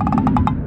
うん。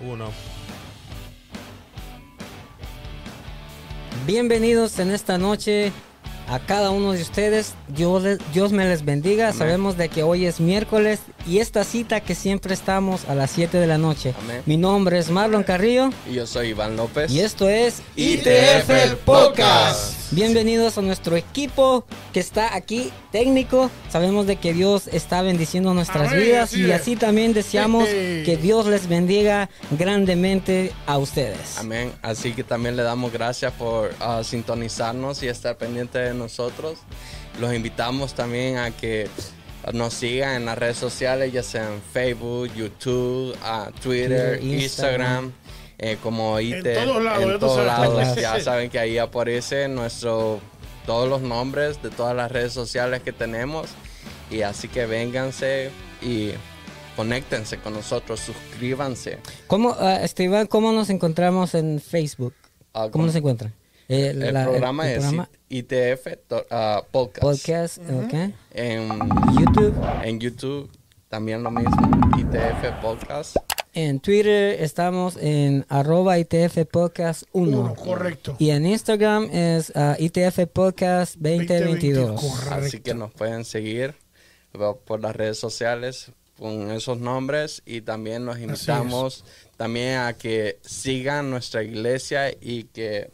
Uno. Bienvenidos en esta noche a cada uno de ustedes. Dios, les- Dios me les bendiga. Amén. Sabemos de que hoy es miércoles y esta cita que siempre estamos a las 7 de la noche. Amén. Mi nombre es Marlon Carrillo Y yo soy Iván López. y esto es ITF el Podcast. Bienvenidos a nuestro equipo que está aquí técnico. Sabemos de que Dios está bendiciendo nuestras Amén, vidas así y es. así también deseamos que Dios les bendiga grandemente a ustedes. Amén. Así que también le damos gracias por ah, sintonizarnos y estar pendiente de nosotros. Los invitamos también a que nos sigan en las redes sociales, ya sea en Facebook, YouTube, ah, Twitter, Twitter, Instagram. Instagram, eh, como IT. todos lados, en todos lados. Ya saben que ahí aparece nuestro, todos los nombres de todas las redes sociales que tenemos. Y así que vénganse y conéctense con nosotros, suscríbanse. ¿Cómo, ah, Esteban, cómo nos encontramos en Facebook? Ah, ¿Cómo nos encuentran? Eh, El la- programa el es programa ITF to- ah, Podcast. podcast, ok. En, YouTube, en YouTube también lo mismo, ITF Podcast. En Twitter estamos en arroba ITF Podcast 1. Uno, correcto. Y en Instagram es ah, ITF Podcast 2022. Correcto. Así que nos pueden seguir por por las redes sociales con esos nombres y también nos invitamos también a que sigan nuestra iglesia y que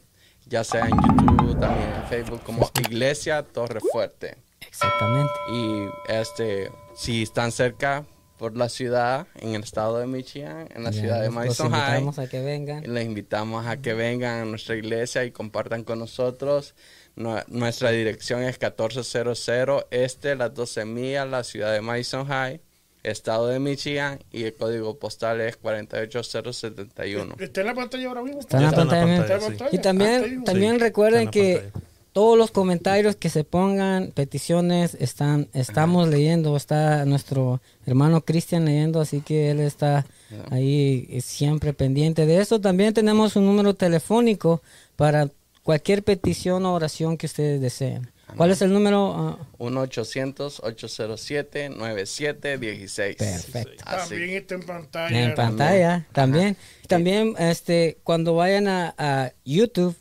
ya sea en YouTube, también en Facebook como Iglesia Torre Fuerte. Exactamente. Y este, si están cerca por la ciudad, en el estado de Michigan, en la Ya, ciudad de los- los Madison High, invitamos a que vengan. les invitamos a que vengan a nuestra iglesia y compartan con nosotros. Nu- nuestra dirección es 1400 Este, las 12 millas, la ciudad de Madison High, estado de Michigan, y el código postal es 48071. ¿Está en la pantalla ahora mismo? Está en la pantalla. pantalla, ¿Está en sí. la Y? Ah, también, también Sí, recuerden que pantalla. Todos los comentarios que se pongan, peticiones, están, estamos leyendo, está nuestro hermano Cristian leyendo, así que él está ahí eh, siempre pendiente de eso. También tenemos un número telefónico para cualquier petición o oración que ustedes deseen. ¿Cuál es el número? Ah, 1-800-807-9716. Perfecto. Así. También está en pantalla. en pantalla también. También, este, cuando vayan a, a YouTube,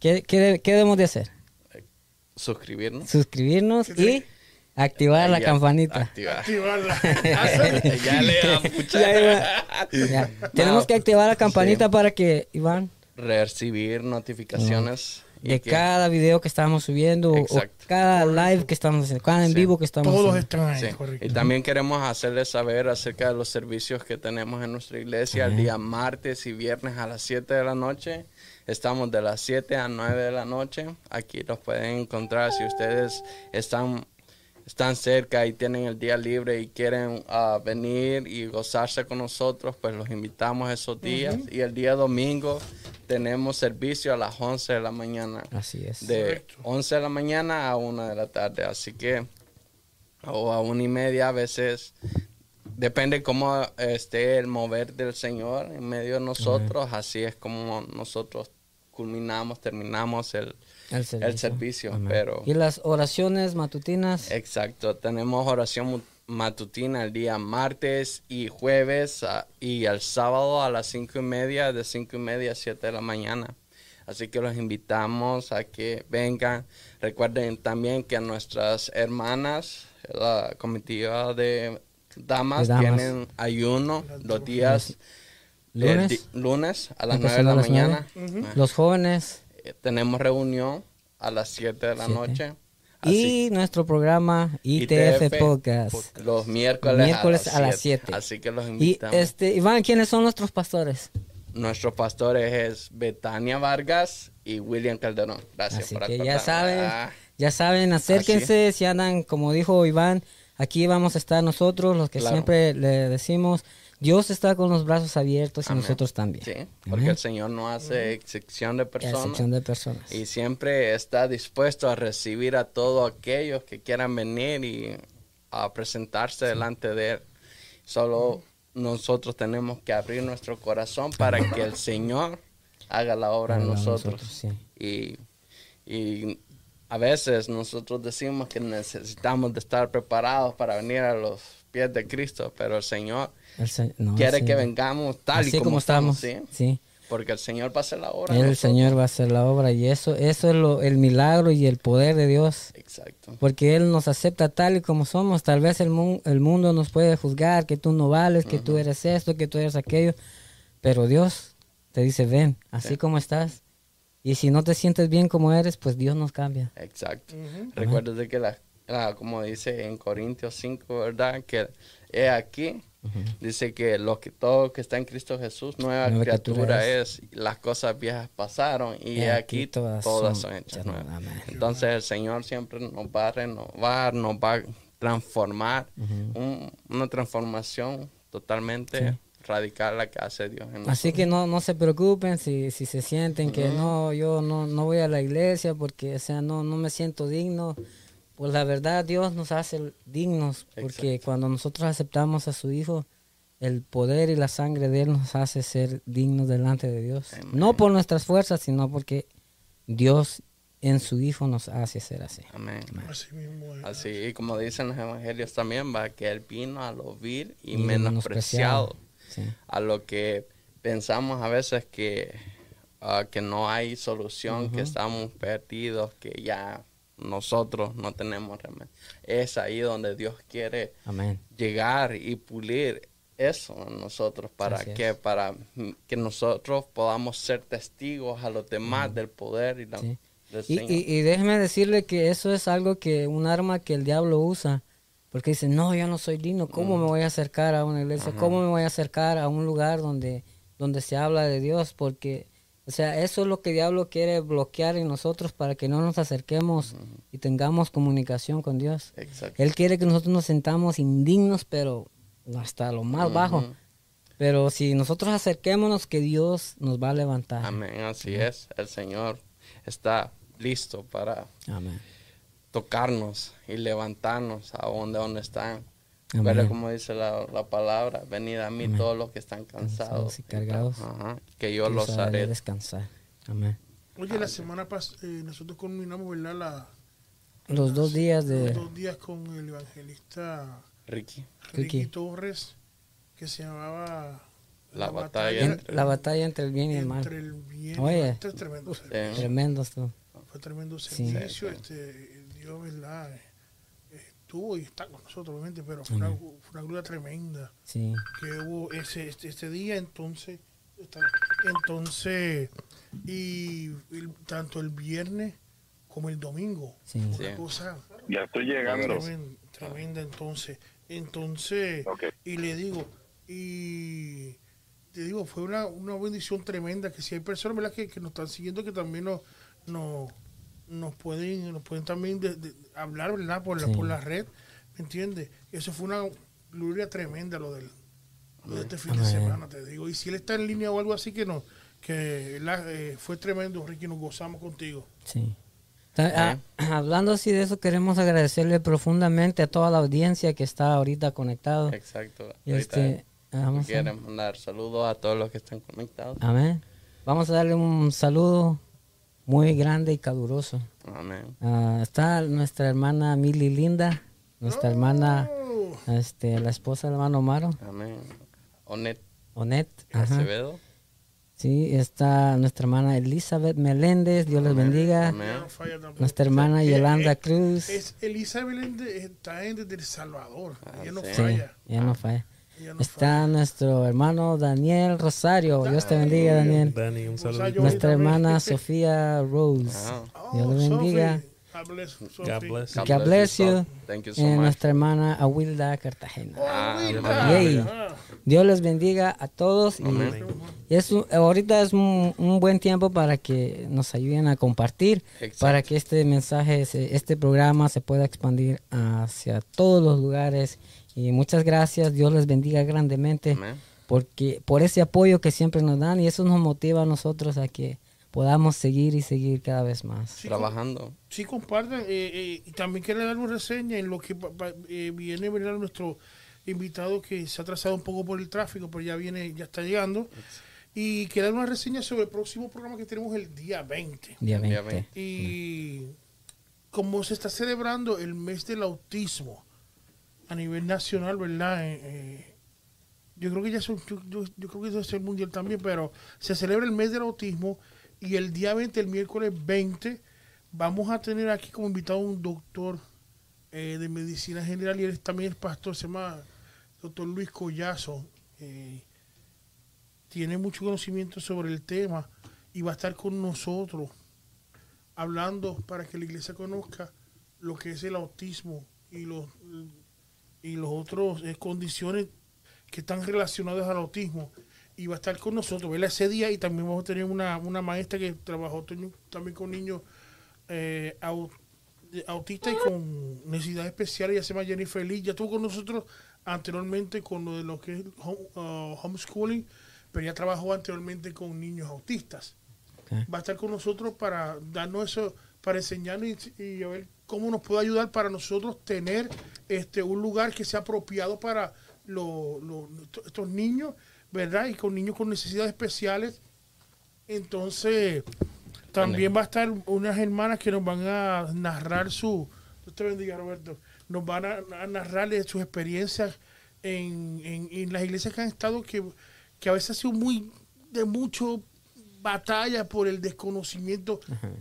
¿qué, qué, qué debemos de hacer? Suscribirnos. Suscribirnos y activar la Ya, campanita. activar. Activarla. ya le damos mucha- Ya. Tenemos que activar la campanita para que, Iván, recibir notificaciones y de que- cada video que estamos subiendo, o cada live que estamos haciendo, cada en Sí. vivo que estamos Todos haciendo. están ahí, Sí. correcto. Y también queremos hacerles saber acerca de los servicios que tenemos en nuestra iglesia el día martes y viernes a las 7 de la noche. Estamos de las 7 a 9 de la noche. Aquí los pueden encontrar si ustedes están, están cerca y tienen el día libre y quieren ah, venir y gozarse con nosotros, pues los invitamos esos días. Y el día domingo tenemos servicio a las 11 de la mañana Así es. de Correcto. 11 de la mañana a 1 de la tarde. Así que, o a una y media a veces, depende cómo esté el mover del Señor en medio de nosotros. Así es como nosotros culminamos, terminamos el... El servicio. el servicio, Amén. pero- Y las oraciones matutinas. Exacto, tenemos oración matutina el día martes y jueves ah, y el sábado a las cinco y media, de cinco y media a siete de la mañana. Así que los invitamos a que vengan. Recuerden también que nuestras hermanas, la comitiva de damas, tienen ayuno los días el Lunes. lunes a las Empezando nueve de la mañana. Los jóvenes. eh, Tenemos reunión a las 7 de la Siete. noche. Así- Y nuestro programa ITF, ITF, Podcast. Los miércoles, Miércoles a las siete. siete. Así que los Y invitamos. este, Iván, ¿quiénes son nuestros pastores? Nuestros pastores es Betania Vargas y William Calderón. Gracias Así por que ya acordarme. saben, Ah, ya saben, acérquense, si andan, como dijo Iván, aquí vamos a estar nosotros, los que Claro. siempre le decimos, Dios está con los brazos abiertos y nosotros también. Sí, porque el Señor no hace excepción de personas. excepción de personas. Y siempre está dispuesto a recibir a todos aquellos que quieran venir y a presentarse delante de Él. Solo nosotros tenemos que abrir nuestro corazón para que el Señor haga la obra en nosotros. nosotros, sí. Y, y a veces nosotros decimos que necesitamos de estar preparados para venir a los pies de Cristo, pero el Señor El se- no, quiere sí. que vengamos tal Así y como, estamos, ¿sí? sí. Porque el Señor va a hacer la obra. El. Señor va a hacer la obra y eso, eso es lo, el milagro y el poder de Dios. Exacto. Porque Él nos acepta tal y como somos. Tal vez el, mu- el mundo nos puede juzgar que tú no vales, que tú eres esto, que tú eres aquello. Pero Dios te dice, ven, así Sí. como estás. Y si no te sientes bien como eres, pues Dios nos cambia. Exacto. Recuerda que la, la- como dice en Corintios 5, ¿verdad? Que he aquí, dice que lo que todo que está en Cristo Jesús, nueva, Nueva criatura es. Las cosas viejas pasaron y He aquí aquí todas todas, son son hechas nuevas. Entonces el Señor siempre nos va a renovar, nos va a transformar. Un- una transformación totalmente radical la que hace Dios en nosotros. Así que no, no se preocupen si, si se sienten que no, yo no, no voy a la iglesia porque, o sea, no, no me siento digno. Pues la verdad Dios nos hace dignos porque cuando nosotros aceptamos a su Hijo, el poder y la sangre de Él nos hace ser dignos delante de Dios. No por nuestras fuerzas, sino porque Dios en su Hijo nos hace ser así. Amén. Así mismo es. Así, y como dicen los evangelios también, va que Él vino a lo vil y, Y menospreciado, Sí. a lo que pensamos a veces que, ah, que no hay solución, que estamos perdidos, que ya nosotros no tenemos remedio. Es ahí donde Dios quiere Amén. llegar y pulir eso en nosotros para que para que nosotros podamos ser testigos a los demás del poder y la, Sí. del Y, Señor. y, y déjeme decirle que eso es algo que, un arma que el diablo usa. Porque dice, no, yo no soy digno. ¿Cómo Mm. me voy a acercar a una iglesia? ¿Cómo me voy a acercar a un lugar donde, donde se habla de Dios? Porque, o sea, eso es lo que el diablo quiere bloquear en nosotros para que no nos acerquemos y tengamos comunicación con Dios. Exacto. Él quiere que nosotros nos sentamos indignos, pero hasta lo más bajo. Ujú. Pero si nosotros acerquémonos, que Dios nos va a levantar. Amén, así es. El Señor está listo para Amén. Tocarnos y levantarnos a donde, donde están. Amén. Pero como dice la, la palabra, venid a mí todos los que están cansados Cansados y cargados. Ajá, que yo Que los haré descansar. Amén. Oye, la semana pasada nosotros culminamos, ¿verdad? La, los dos días de... dos días con el evangelista Ricky. Ricky, Ricky. Torres, que se llamaba La batalla en- entre- la batalla entre el bien y el mal. entre el bien y Oye. el mal. Este es tremendo servicio. Eh, Tremendo esto. Fue tremendo Sí. servicio. Este, Dios, ¿verdad? Eh, Estuvo y está con nosotros, obviamente, pero fue una, fue una tremenda Sí. que hubo ese, este, este día. Entonces, entonces, y tanto el viernes como el domingo. Sí. Una Sí. cosa Ya estoy llegando. Tremen- Tremenda, entonces. Entonces, y le digo, y te digo, fue una, una bendición tremenda que si hay personas ¿verdad? Que, que nos están siguiendo que también nos, nos, nos pueden, nos pueden también de- de- hablar, ¿verdad? Por la, Sí. por la red, ¿me entiendes? Eso fue una gloria tremenda lo del lo de este fin de semana, te digo. Y si él está en línea o algo así que no, que ¿verdad? Eh, fue tremendo, Ricky, nos gozamos contigo. Sí. Ta- ah, hablando así de eso, queremos agradecerle profundamente a toda la audiencia que está ahorita conectado. Exacto. Este, vamos a- mandar saludos a todos los que están conectados. amén. Vamos a darle un saludo muy grande y caluroso. Amén. Ah, está nuestra hermana Mili Linda, nuestra hermana, Oh, este, la esposa del hermano Maro, Amén. Onet Onet. Acevedo. Sí, está nuestra hermana Elizabeth Meléndez, Dios les bendiga. Amén. Nuestra hermana Eh, Yolanda eh, Cruz. Es Elisa Belén de- está en desde El Salvador. ella no sí. Sí, falla. ya no falla. Está nuestro hermano Daniel Rosario. Dios te bendiga, Daniel. Dani, un saludo. Nuestra hermana Sofía Rose. Ah. Oh, Dios le bendiga. God bless. God bless. God bless you. so- Thank you so Y much. nuestra hermana Awilda Cartagena. Oh, Ah. Yay. Dios les bendiga a todos. Y, y es ahorita es un, un buen tiempo para que nos ayuden a compartir, Exacto. para que este mensaje, se- este programa se pueda expandir hacia todos los lugares. Y muchas gracias. Dios les bendiga grandemente. Amén. porque por ese apoyo que siempre nos dan y eso nos motiva a nosotros a que podamos seguir y seguir cada vez más. Sí, Trabajando. Sí, compartan. eh, eh, y también quiero dar una reseña en lo que pa- pa- eh, viene ¿verdad? nuestro invitado que se ha atrasado un poco por el tráfico, pero ya viene, ya está llegando. Y quiero dar una reseña sobre el próximo programa que tenemos el día 20. Día Día 20. Y como se está celebrando el mes del autismo a nivel nacional, ¿verdad? Eh, eh, yo creo que ya es un- yo, yo- creo que eso es el mundial también, pero se celebra el mes del autismo y el día 20, el miércoles 20, vamos a tener aquí como invitado un doctor eh, de medicina general y él también es pastor, se llama doctor Luis Collazo. tiene mucho conocimiento sobre el tema y va a estar con nosotros hablando para que la iglesia conozca lo que es el autismo y los y los otros eh, condiciones que están relacionadas al autismo y va a estar con nosotros ¿verdad? ese día y también vamos a tener una, una maestra que trabajó también con niños eh, autistas y con necesidades especiales. Ella se llama Jennifer Lee ya estuvo con nosotros anteriormente con lo de lo que es home- uh, homeschooling pero ya trabajó anteriormente con niños autistas. Va a estar con nosotros para darnos eso, para enseñarnos y, y a ver cómo nos puede ayudar para nosotros tener este un lugar que sea apropiado para lo- lo- esto- estos niños, ¿verdad? Y con niños con necesidades especiales. Entonces, también va a estar unas hermanas que nos van a narrar su, Dios te bendiga Roberto, nos van a, a narrarle sus experiencias en, en, en las iglesias que han estado que, que a veces ha sido muy de mucho batalla por el desconocimiento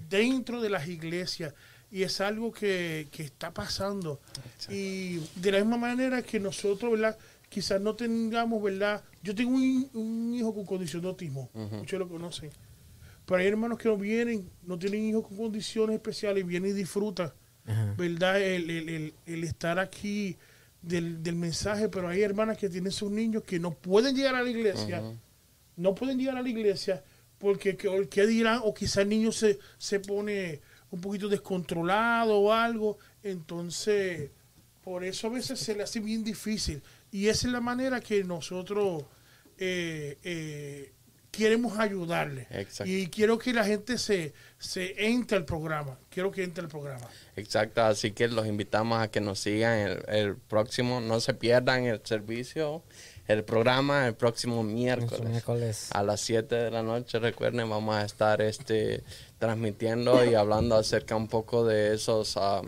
dentro de las iglesias y es algo que, que está pasando. Y de la misma manera que nosotros verdad quizás no tengamos verdad yo tengo un, un hijo con condición de autismo muchos lo conocen. Pero hay hermanos que no vienen no tienen hijos con condiciones especiales y vienen y disfrutan verdad el, el- el- el estar aquí del, del mensaje pero hay hermanas que tienen sus niños que no pueden llegar a la iglesia no pueden llegar a la iglesia porque que, o qué dirán o quizás el niño se, se pone un poquito descontrolado o algo entonces por eso a veces se le hace bien difícil y esa es la manera que nosotros eh, eh, queremos ayudarle Exacto. y quiero que la gente se, se entre al programa quiero que entre al programa Exacto, así que los invitamos a que nos sigan el, el próximo, no se pierdan el servicio, el programa el próximo miércoles. Miércoles. A las 7 de la noche, recuerden, vamos a estar este transmitiendo y hablando acerca un poco de esos ah,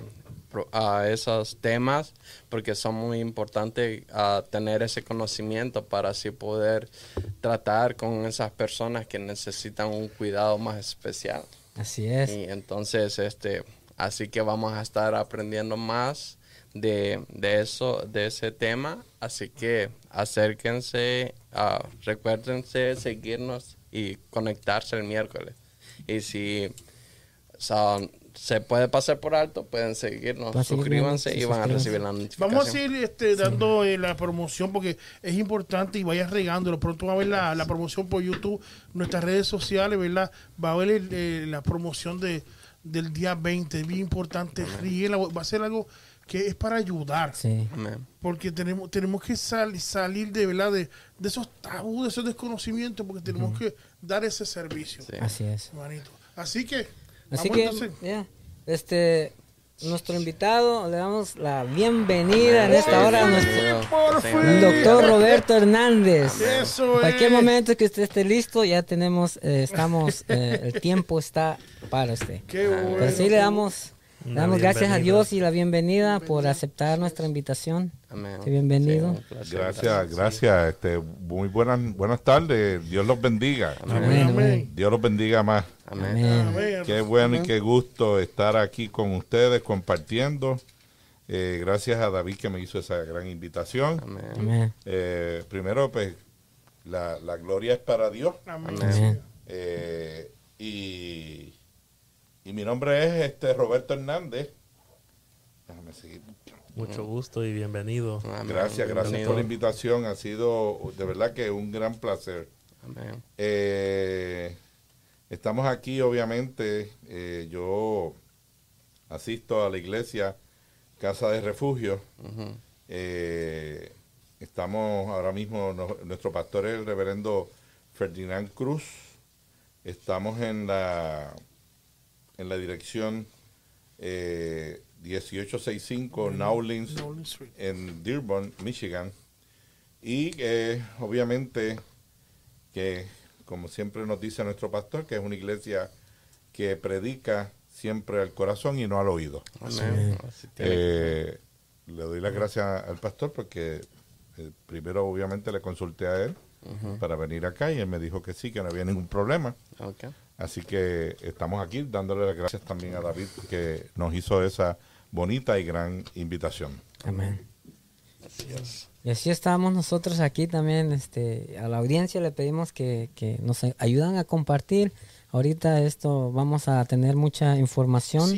a esos temas porque son muy importantes a tener ese conocimiento para así poder tratar con esas personas que necesitan un cuidado más especial. Así es. Y entonces, este, así que vamos a estar aprendiendo más de, de eso, de ese tema. Así que acérquense, uh, recuérdense seguirnos y conectarse el miércoles. Y si se puede pasar por alto, pueden seguirnos, suscríbanse y van a recibir la notificación. Vamos a seguir este, dando eh, la promoción porque es importante y vayas regándolo. Pronto va a ver la, la promoción por YouTube, nuestras redes sociales, ¿verdad? Va a ver eh, la promoción de, del día 20, es bien importante. Va a ser algo que es para ayudar. Sí. Porque tenemos, tenemos que salir de, ¿verdad? De, de esos tabúes, de esos desconocimientos, porque tenemos que dar ese servicio. Así es. Así que Así que, este, nuestro invitado, le damos la bienvenida en esta hora a nuestro doctor Roberto Hernández. Eso Cualquier momento que usted esté listo, ya tenemos, eh, estamos, eh, el tiempo está para usted. Qué bueno. Pero sí le damos Damos gracias a Dios y la bienvenida por aceptar nuestra invitación. Amén. bienvenido. gracias, gracias. Este, muy buenas, buenas tardes. Dios los bendiga. Amén. Dios los bendiga más. Amén. Qué bueno y qué gusto estar aquí con ustedes compartiendo. Eh, gracias a David que me hizo esa gran invitación. Amén. Eh, primero, pues, la, la, gloria es para Dios. Amén. Eh, y y mi nombre es este Roberto Hernández. Déjame seguir. Mucho gusto y bienvenido. Gracias, gracias por la invitación. Ha sido de verdad que un gran placer. Amén. Eh, estamos aquí, obviamente. Eh, yo asisto a la iglesia Casa de Refugio. Eh, estamos ahora mismo, nuestro pastor es el reverendo Ferdinand Cruz. Estamos en la en la dirección 1865 eh, Nowlins en Dearborn, Michigan. Y eh, obviamente que, como siempre nos dice nuestro pastor, que es una iglesia que predica siempre al corazón y no al oído. Eh, le doy las gracias al pastor porque primero obviamente le consulté a él para venir acá y él me dijo que sí, que no había ningún problema. Así que estamos aquí dándole las gracias también a David que nos hizo esa bonita y gran invitación. Amén. Y así estamos nosotros aquí también, este, a la audiencia le pedimos que, que nos ayudan a compartir. Ahorita esto vamos a tener mucha información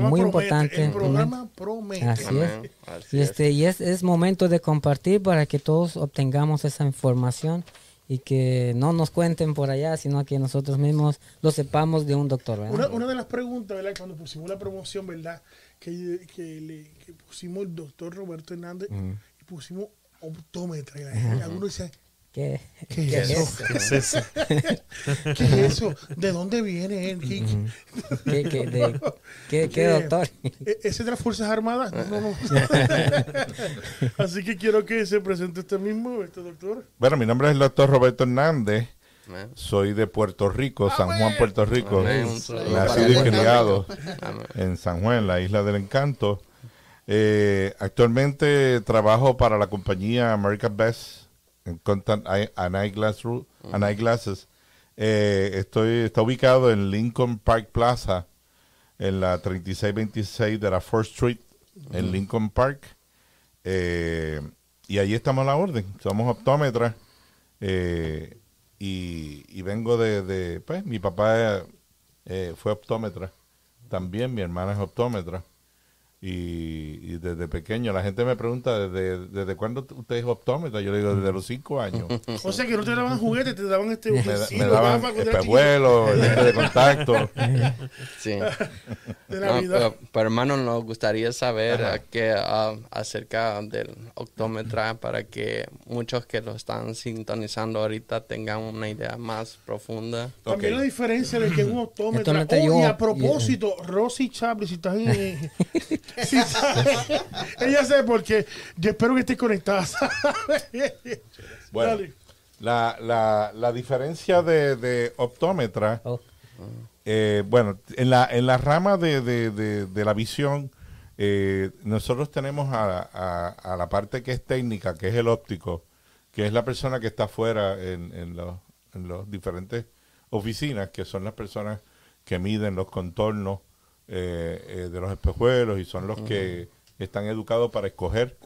muy importante. El programa promete. Así es. y este y es, es momento de compartir para que todos obtengamos esa información y que no nos cuenten por allá, sino que nosotros mismos lo sepamos de un doctor. Una, una, de las preguntas, ¿verdad? Cuando pusimos la promoción, ¿verdad? Que, que, le, que pusimos el doctor Roberto Hernández y pusimos optómetra. Y algunos dicen, ¿Qué, ¿Qué, es eso? ¿Qué es eso? ¿Qué es eso? ¿De dónde viene él? ¿Qué, qué, de, qué, qué doctor? ¿E-, ¿Ese de las Fuerzas Armadas? No, no. Así que quiero que se presente usted mismo, este doctor. Bueno, mi nombre es el doctor Roberto Hernández. Soy de Puerto Rico, San Juan, Puerto Rico. Nacido y criado en San Juan, la isla del encanto. Eh, actualmente trabajo para la compañía American Best Content and Eyeglasses. Eh, estoy, está ubicado en Lincoln Park Plaza, en la 3626 de la First Street, en Lincoln Park. Eh, y allí estamos a la orden. Somos optómetras. Eh, y, vengo de, pues, mi papá fue optómetra. También mi hermana es optómetra. Y, desde pequeño, la gente me pregunta, ¿desde, desde cuándo usted es optómetra? Yo le digo, desde los cinco años. o sea que no te daban juguetes, te daban este Me, me daban espejuelos, de contacto. sí. pero, hermano, nos gustaría saber que, acerca del optómetra para que muchos que lo están sintonizando ahorita tengan una idea más profunda. También la diferencia de que un optómetra... Oh, y a propósito, Rosy Chaplin, si estás en... Ella sabe porque yo espero que esté conectada. bueno, la, la, la, diferencia de, de optómetra, oh. eh, bueno, en la, en la rama de, de, de, la visión, Eh, nosotros tenemos a, a, la parte que es técnica, que es el óptico, que es la persona que está afuera en, en los, en los diferentes oficinas, que son las personas que miden los contornos eh, eh, de los espejuelos y son los que están educados para escoger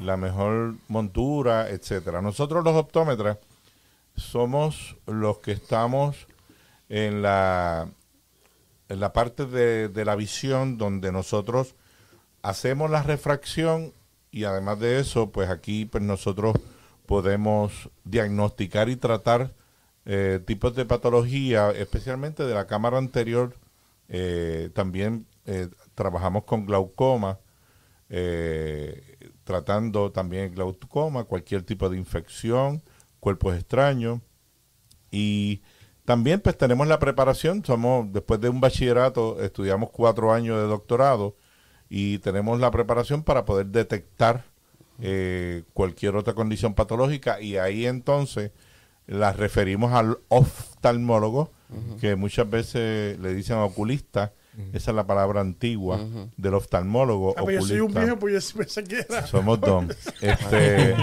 la mejor montura, etcétera. Nosotros los optómetras somos los que estamos en la, en la parte de, de la visión donde nosotros hacemos la refracción y además de eso, pues aquí pues nosotros podemos diagnosticar y tratar eh, tipos de patología, especialmente de la cámara anterior. Eh, también eh, trabajamos con glaucoma, tratando también glaucoma, cualquier tipo de infección, cuerpos extraños. Y también pues tenemos la preparación, somos después de un bachillerato, estudiamos cuatro años de doctorado y tenemos la preparación para poder detectar cualquier otra condición patológica y ahí entonces las referimos al oftalmólogo, que muchas veces le dicen oculista. Esa es la palabra antigua del oftalmólogo. Ah, pues yo soy un viejo, pues yo que era. Somos dos. este,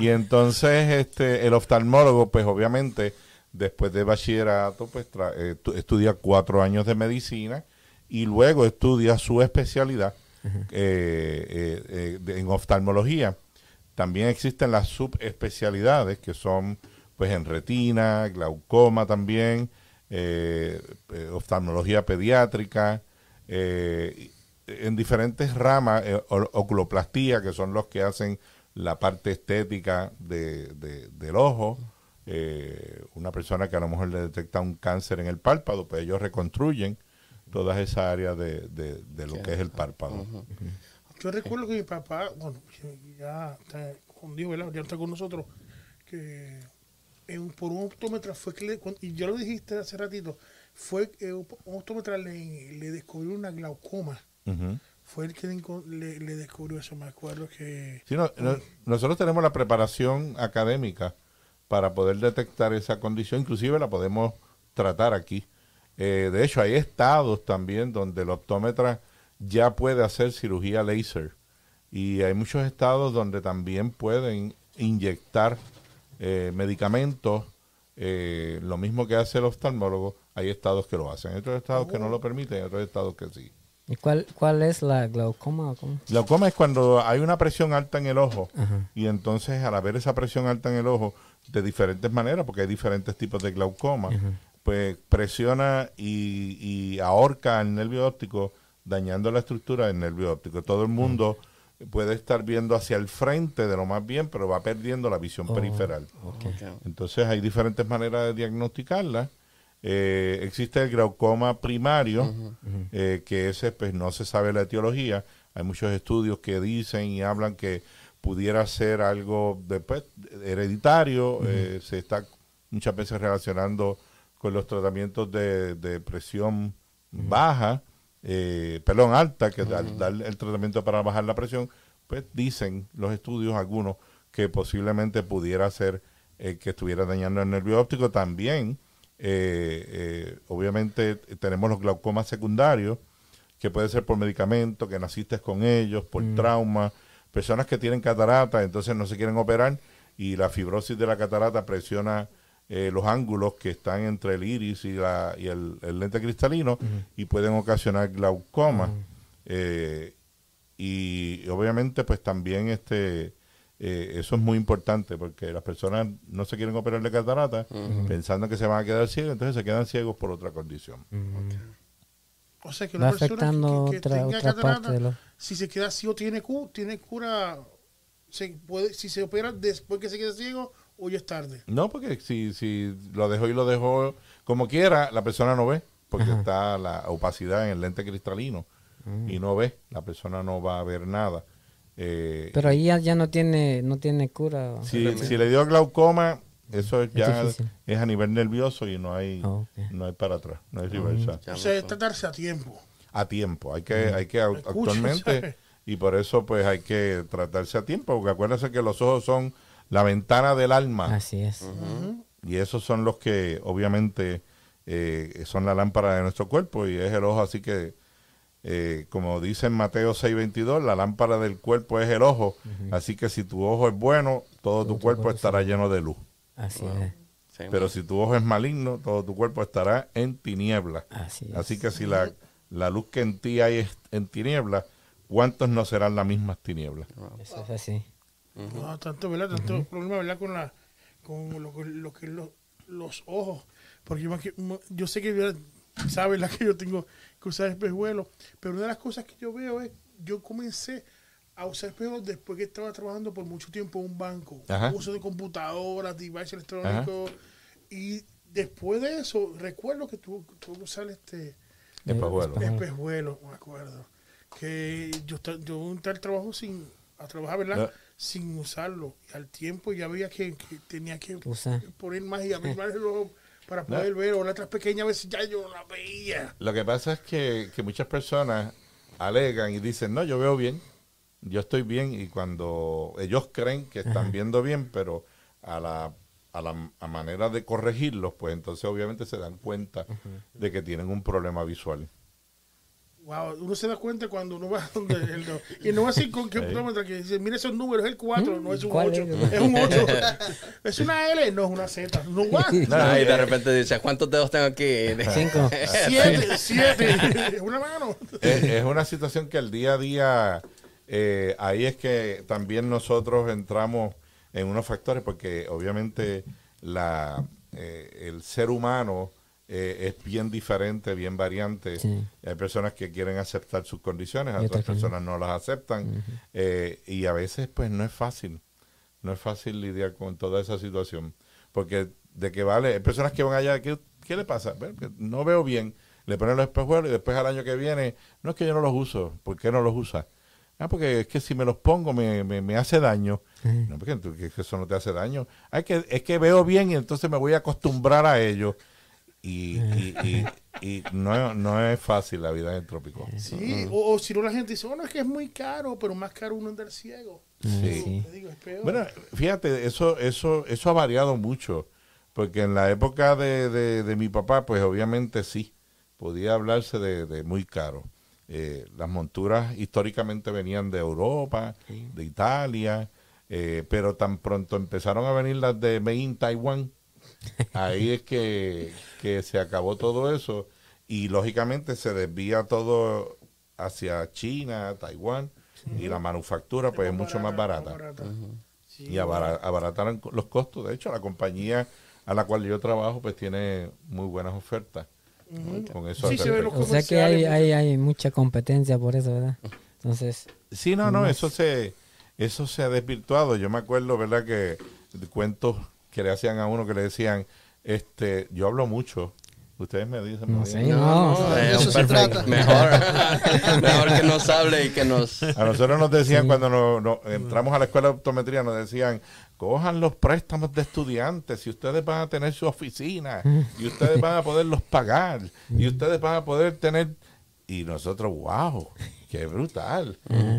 y entonces este, el oftalmólogo, pues obviamente, después de bachillerato, pues eh, estudia cuatro años de medicina y luego estudia su especialidad eh, eh, en oftalmología. También existen las subespecialidades que son pues en retina, glaucoma también, eh, eh, oftalmología pediátrica, eh, en diferentes ramas, oculoplastía, que son los que hacen la parte estética de, del ojo. una persona que a lo mejor le detecta un cáncer en el párpado, pues ellos reconstruyen todas esas áreas de, de, lo que es el párpado. Yo recuerdo que mi papá, bueno, ya está con Dios, Ya está con nosotros, que por un optómetra fue que le, y ya lo dijiste hace ratito, fue que un optómetra le, descubrió una glaucoma. Fue el que le, descubrió eso, me acuerdo que... nosotros tenemos la preparación académica para poder detectar esa condición, inclusive la podemos tratar aquí. Eh, de hecho, hay estados también donde el optómetra ya puede hacer cirugía láser y hay muchos estados donde también pueden inyectar eh, medicamentos, eh, lo mismo que hace el oftalmólogo, hay estados que lo hacen, hay otros estados que no lo permiten, hay otros estados que sí. ¿Y cuál, cuál es la glaucoma? Glaucoma es cuando hay una presión alta en el ojo y entonces al haber esa presión alta en el ojo de diferentes maneras, porque hay diferentes tipos de glaucoma, pues presiona y, y, ahorca el nervio óptico dañando la estructura del nervio óptico. Todo el mundo puede estar viendo hacia el frente de lo más bien, pero va perdiendo la visión oh, periferal. Entonces hay diferentes maneras de diagnosticarla. Eh, existe el glaucoma primario, eh, que ese pues no se sabe la etiología. Hay muchos estudios que dicen y hablan que pudiera ser algo después hereditario. Eh, se está muchas veces relacionando con los tratamientos de, presión baja eh, perdón, alta, que al dar el tratamiento para bajar la presión, pues dicen los estudios algunos que posiblemente pudiera ser eh, que estuviera dañando el nervio óptico. También, eh, eh, obviamente, tenemos los glaucomas secundarios, que puede ser por medicamento, que naciste con ellos, por trauma, personas que tienen catarata, entonces no se quieren operar y la fibrosis de la catarata presiona eh, los ángulos que están entre el iris y, la, y el, lente cristalino y pueden ocasionar glaucoma. Eh, y obviamente pues también este eh, eso es muy importante porque las personas no se quieren operar de catarata pensando que se van a quedar ciegos, entonces se quedan ciegos por otra condición. O sea que una persona que, tenga catarata, si se queda ciego tiene, tiene cura, se puede, si se opera después que se quede ciego ya es tarde? No, porque si, si lo dejó y lo dejó como quiera, la persona no ve, porque está la opacidad en el lente cristalino y mm. no ve, la persona no va a ver nada. Eh, Pero ahí ya, no tiene no tiene cura. Si, si le dio glaucoma, eso ya es, a nivel nervioso y no hay ah, no hay para atrás, no hay reversa. O sea, es tratarse a tiempo. A tiempo, hay que hay que actualmente y por eso pues hay que tratarse a tiempo, porque acuérdense que los ojos son la ventana del alma. Así es. Y esos son los que obviamente eh, son la lámpara de nuestro cuerpo y es el ojo, así que eh, como dice en Mateo 6:22, la lámpara del cuerpo es el ojo, así que si tu ojo es bueno, todo, tu cuerpo estará lleno de luz. Así es. Pero si tu ojo es maligno, todo tu cuerpo estará en tiniebla. Así, así que si la, la, luz que en ti hay es en tiniebla, ¿cuántos no serán las mismas tinieblas? Eso es así. No, tanto, ¿verdad? Tanto problema, ¿verdad? Con, la, con lo, lo que los, los ojos. Porque yo, yo sé que, ¿sabes? La que yo tengo que usar espejuelos. Pero una de las cosas que yo veo es, yo comencé a usar espejuelos después que estaba trabajando por mucho tiempo en un banco. Uso de computadoras, devices electrónicos. Y después de eso, recuerdo que tuve que usar este espejuelo. Espejuelo, me acuerdo. Que yo, yo entré al trabajo sin, a trabajar, ¿verdad? Sin usarlo. Y al tiempo ya veía que, tenía que poner más y abrir más el ojo para poder ver, o letras pequeñas, a veces ya yo no la veía. Lo que pasa es que, muchas personas alegan y dicen, no, yo veo bien, yo estoy bien, y cuando ellos creen que están viendo bien, pero a la, a la manera de corregirlos, pues entonces obviamente se dan cuenta de que tienen un problema visual. Wow, uno se da cuenta cuando uno va donde el Y no así con que que dice, mira esos números, es el 4, no es un 8. Es? un 8. es una L, no es una Z. No, no, y de repente dice, ¿cuántos dedos tengo aquí? 5. 7, 7. una mano. Es, es, una situación que el día a día, eh, ahí es que también nosotros entramos en unos factores, porque obviamente la, eh, el ser humano eh, es bien diferente, bien variante. Hay personas que quieren aceptar sus condiciones, otras personas no las aceptan. Eh, y a veces, pues, no es fácil. No es fácil lidiar con toda esa situación. Porque de que vale, hay personas que van allá, ¿qué, qué le pasa? No veo bien. Le ponen los espejuelos y después al año que viene, no es que yo no los uso. ¿Por qué no los usa? Ah, porque es que si me los pongo me, me, hace daño. No, porque eso no te hace daño. Hay que, es que veo bien y entonces me voy a acostumbrar a ello y, y, no, no, es fácil la vida en el trópico. Sí, o, si no la gente dice, bueno, es que es muy caro, pero más caro uno andar ciego. Sí. Bueno, fíjate, eso, eso, eso ha variado mucho, porque en la época de, de, mi papá, pues obviamente sí, podía hablarse de, muy caro. Eh, las monturas históricamente venían de Europa, de Italia, eh, pero tan pronto empezaron a venir las de Made in Taiwan, Ahí es que, se acabó todo eso y lógicamente se desvía todo hacia China, Taiwán y la manufactura pues es mucho más barata. Y abarataron los costos. De hecho, la compañía a la cual yo trabajo pues tiene muy buenas ofertas. Con eso o sea que hay, hay, hay mucha competencia por eso, ¿verdad? Entonces... Sí, no, no, eso se, eso se ha desvirtuado. Yo me acuerdo, ¿verdad? Que cuentos que le hacían a uno que le decían, este, yo hablo mucho. Ustedes me dicen, no, no, eso se trata. Mejor, mejor que nos hable y que nos... A nosotros nos decían cuando nos, entramos a la escuela de optometría, nos decían, cojan los préstamos de estudiantes y ustedes van a tener su oficina y ustedes van a poderlos pagar y ustedes van a poder tener... Y nosotros, wow, qué brutal.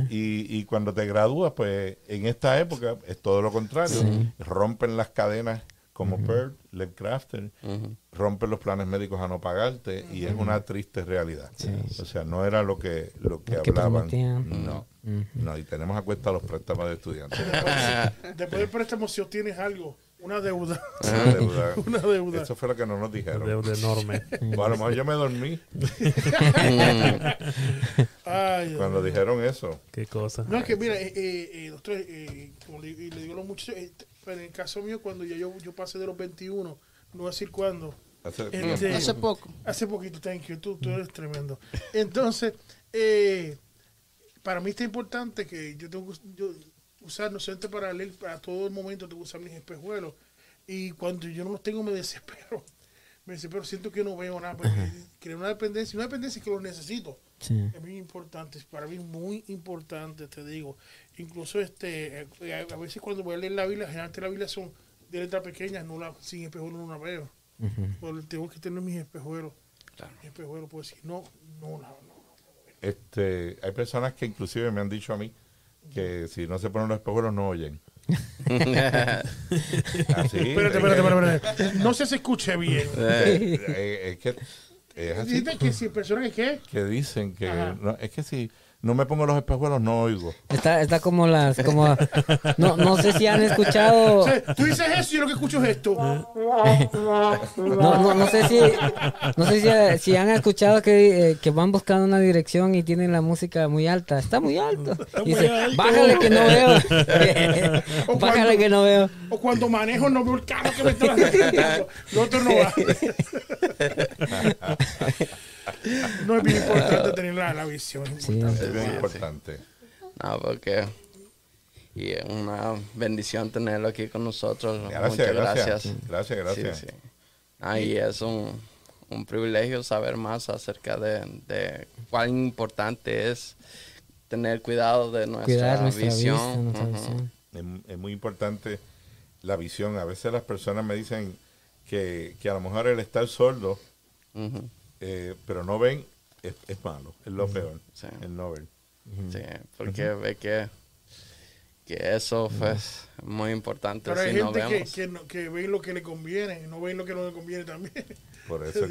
y, y, cuando te gradúas, pues en esta época es todo lo contrario. Rompen las cadenas como uh Perth, rompen los planes médicos a no pagarte y es una triste realidad. O sea, no era lo que lo que hablaban. no, no, y tenemos a cuenta los préstamos de estudiantes. Después del préstamo, si obtienes algo, una deuda. Una deuda. Una deuda. Eso fue lo que no nos dijeron. Una deuda enorme. Bueno, a lo mejor yo me dormí. Cuando dijeron eso. Qué cosa. No, es que mira, eh, eh, eh doctor, eh, como le, le, digo a los muchachos, eh, en el caso mío, cuando ya yo, yo pasé de los 21, no voy a decir cuándo. Hace, este, hace poco. Hace poquito, thank you. Tú, tú eres tremendo. Entonces, eh, para mí está importante que yo tengo yo, usar, no solamente para leer, para todo el momento tengo que usar mis espejuelos. Y cuando yo no los tengo, me desespero. Me desespero, siento que no veo nada. Porque creo una dependencia, una dependencia que lo necesito. Es muy importante, para mí muy importante, te digo. Incluso este eh, a veces cuando voy a leer la Biblia, generalmente la Biblia son de letras pequeñas, no la, sin espejuelos no la veo. tengo que tener mis espejuelos. Claro. Mis espejuelos, pues si no, no la no, Este, hay personas que inclusive me han dicho a mí que si no se ponen los espejuelos no oyen. Así, espérate, espérate, espérate, No sé si se escuche bien. Eh, eh, es que Es así. que si personas que... Que dicen que... No, es que si no me pongo los espejuelos, no oigo. Está, está como las, como, no, no sé si han escuchado. tú dices eso y yo lo que escucho es esto. no, no, no sé si, no sé si, si han escuchado que, eh, que, van buscando una dirección y tienen la música muy alta. Está muy alto. dice, bájale que no veo. bájale que no veo. O cuando manejo no veo el carro que me está haciendo. Lo otro no va. No es bien importante tener la, visión. Es, bien importante. No, porque y es una bendición tenerlo aquí con nosotros. Muchas gracias. Gracias, gracias. y es un, un, privilegio saber más acerca de, de, cuán importante es tener cuidado de nuestra, visión. es, muy importante la visión. A veces las personas me dicen que, que a lo mejor el estar sordo eh, pero no ven, es, malo, es lo peor, el no ver. Sí, porque ve que, que eso es muy importante. Pero hay gente que, que, no, que, ven lo que le conviene, no ven lo que no le conviene también. Por eso,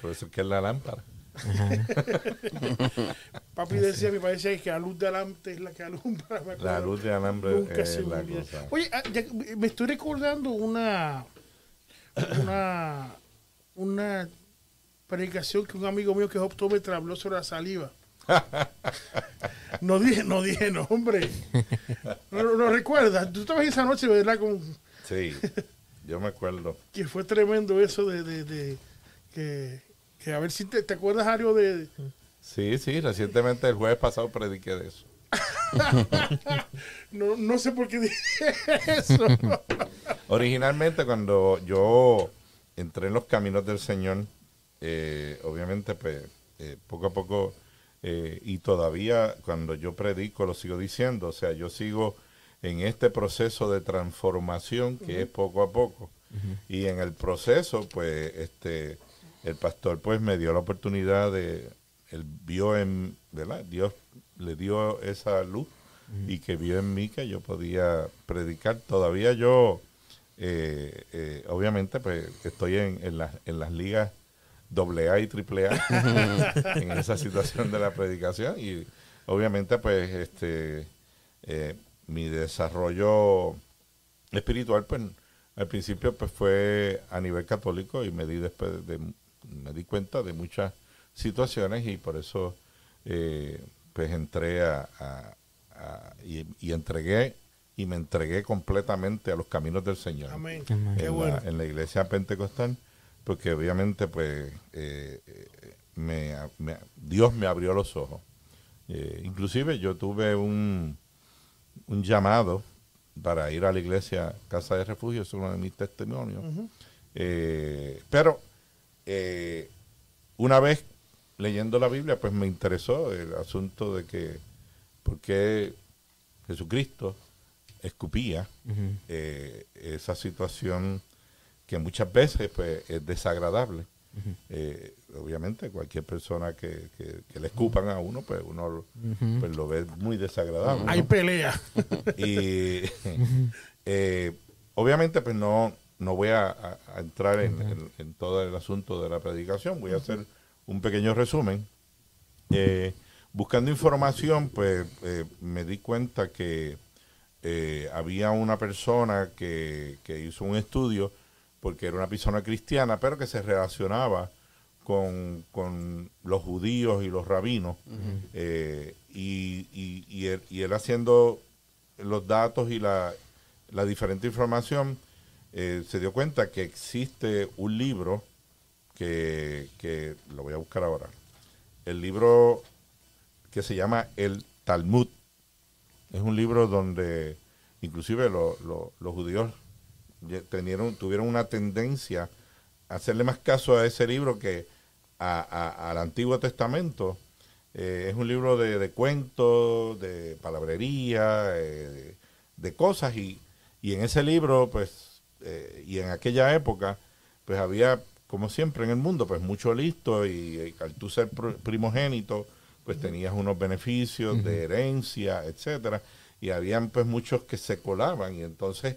por eso que es la lámpara. Papi decía, mi padre decía que la luz de alambre es la que alumbra. La luz de alambre es la cosa. Oye, ah, me estoy recordando una, una, una predicación que un amigo mío que es optómetra habló sobre la saliva. no dije, no dije nombre. No, no, recuerdas. Tú estabas esa noche, ¿verdad? Con... Sí, yo me acuerdo. que fue tremendo eso de, de, de que, que, a ver si te, te, acuerdas algo de... Sí, sí, recientemente el jueves pasado prediqué de eso. no, no sé por qué dije eso. Originalmente cuando yo entré en los caminos del Señor, eh, obviamente, pues, eh, poco a poco, eh, y todavía cuando yo predico lo sigo diciendo, o sea, yo sigo en este proceso de transformación que es poco a poco. Y en el proceso, pues, este, el pastor, pues, me dio la oportunidad de, él vio en, ¿verdad? Dios le dio esa luz y que vio en mí que yo podía predicar. Todavía yo, obviamente, pues, estoy en, en, en las ligas doble A y triple A en esa situación de la predicación. Y obviamente pues este eh, mi desarrollo espiritual pues al principio pues fue a nivel católico y me di después de, me di cuenta de muchas situaciones y por eso eh, pues entré a, y, entregué y me entregué completamente a los caminos del Señor. En la iglesia pentecostal porque obviamente pues eh, me, Dios me abrió los ojos. Eh, inclusive yo tuve un, un llamado para ir a la iglesia Casa de Refugio, es uno de mis testimonios. Eh, pero una vez leyendo la Biblia, pues me interesó el asunto de que por qué Jesucristo escupía esa situación que muchas veces pues, es desagradable. Eh, obviamente, cualquier persona que, le escupan a uno, pues uno pues, lo ve muy desagradable. Hay pelea. y eh, obviamente, pues no, no voy a, entrar en, todo el asunto de la predicación, voy a hacer un pequeño resumen. Eh, buscando información, pues me di cuenta que había una persona que, que hizo un estudio porque era una persona cristiana, pero que se relacionaba con, los judíos y los rabinos. Eh, y, él, haciendo los datos y la, diferente información, eh, se dio cuenta que existe un libro que, que, lo voy a buscar ahora, el libro que se llama El Talmud. Es un libro donde inclusive los judíos tuvieron una tendencia a hacerle más caso a ese libro que al Antiguo Testamento. Eh, es un libro de, cuentos, de palabrería, eh, de, cosas. Y, y, en ese libro, pues, eh, y en aquella época, pues había, como siempre en el mundo, pues mucho listo y, al tú ser primogénito, pues tenías unos beneficios de herencia, etcétera, y habían pues muchos que se colaban. Y entonces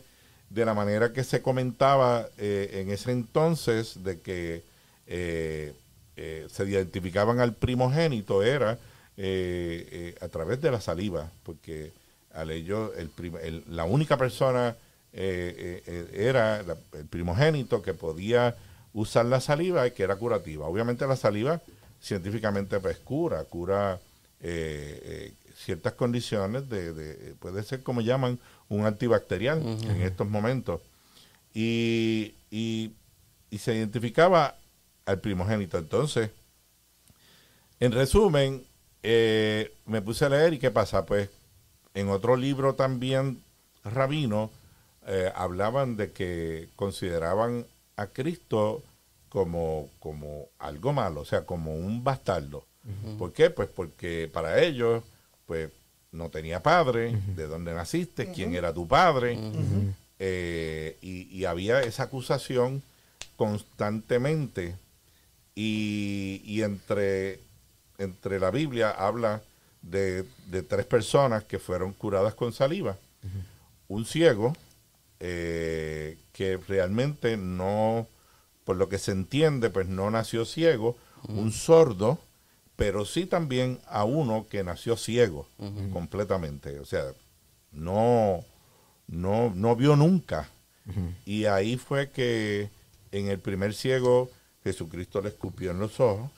de la manera que se comentaba eh, en ese entonces de que eh, eh, se identificaban al primogénito era a través de la saliva, porque al ello el, la única persona era el primogénito que podía usar la saliva y que era curativa. Obviamente la saliva científicamente pues cura, cura ciertas condiciones de, puede ser como llaman un antibacterial en estos momentos. Y, y, se identificaba al primogénito. Entonces en resumen eh, me puse a leer y qué pasa pues en otro libro también rabino eh, hablaban de que consideraban a Cristo como, como algo malo, o sea, como un bastardo. ¿Por qué? Pues porque para ellos pues no tenía padre, de dónde naciste, quién era tu padre, eh, y, había esa acusación constantemente, y, entre, entre la Biblia habla de, tres personas que fueron curadas con saliva, un ciego, eh, que realmente no, por lo que se entiende, pues no nació ciego, un sordo, pero sí también a uno que nació ciego completamente, o sea, no, no, no vio nunca. Y ahí fue que en el primer ciego Jesucristo le escupió en los ojos,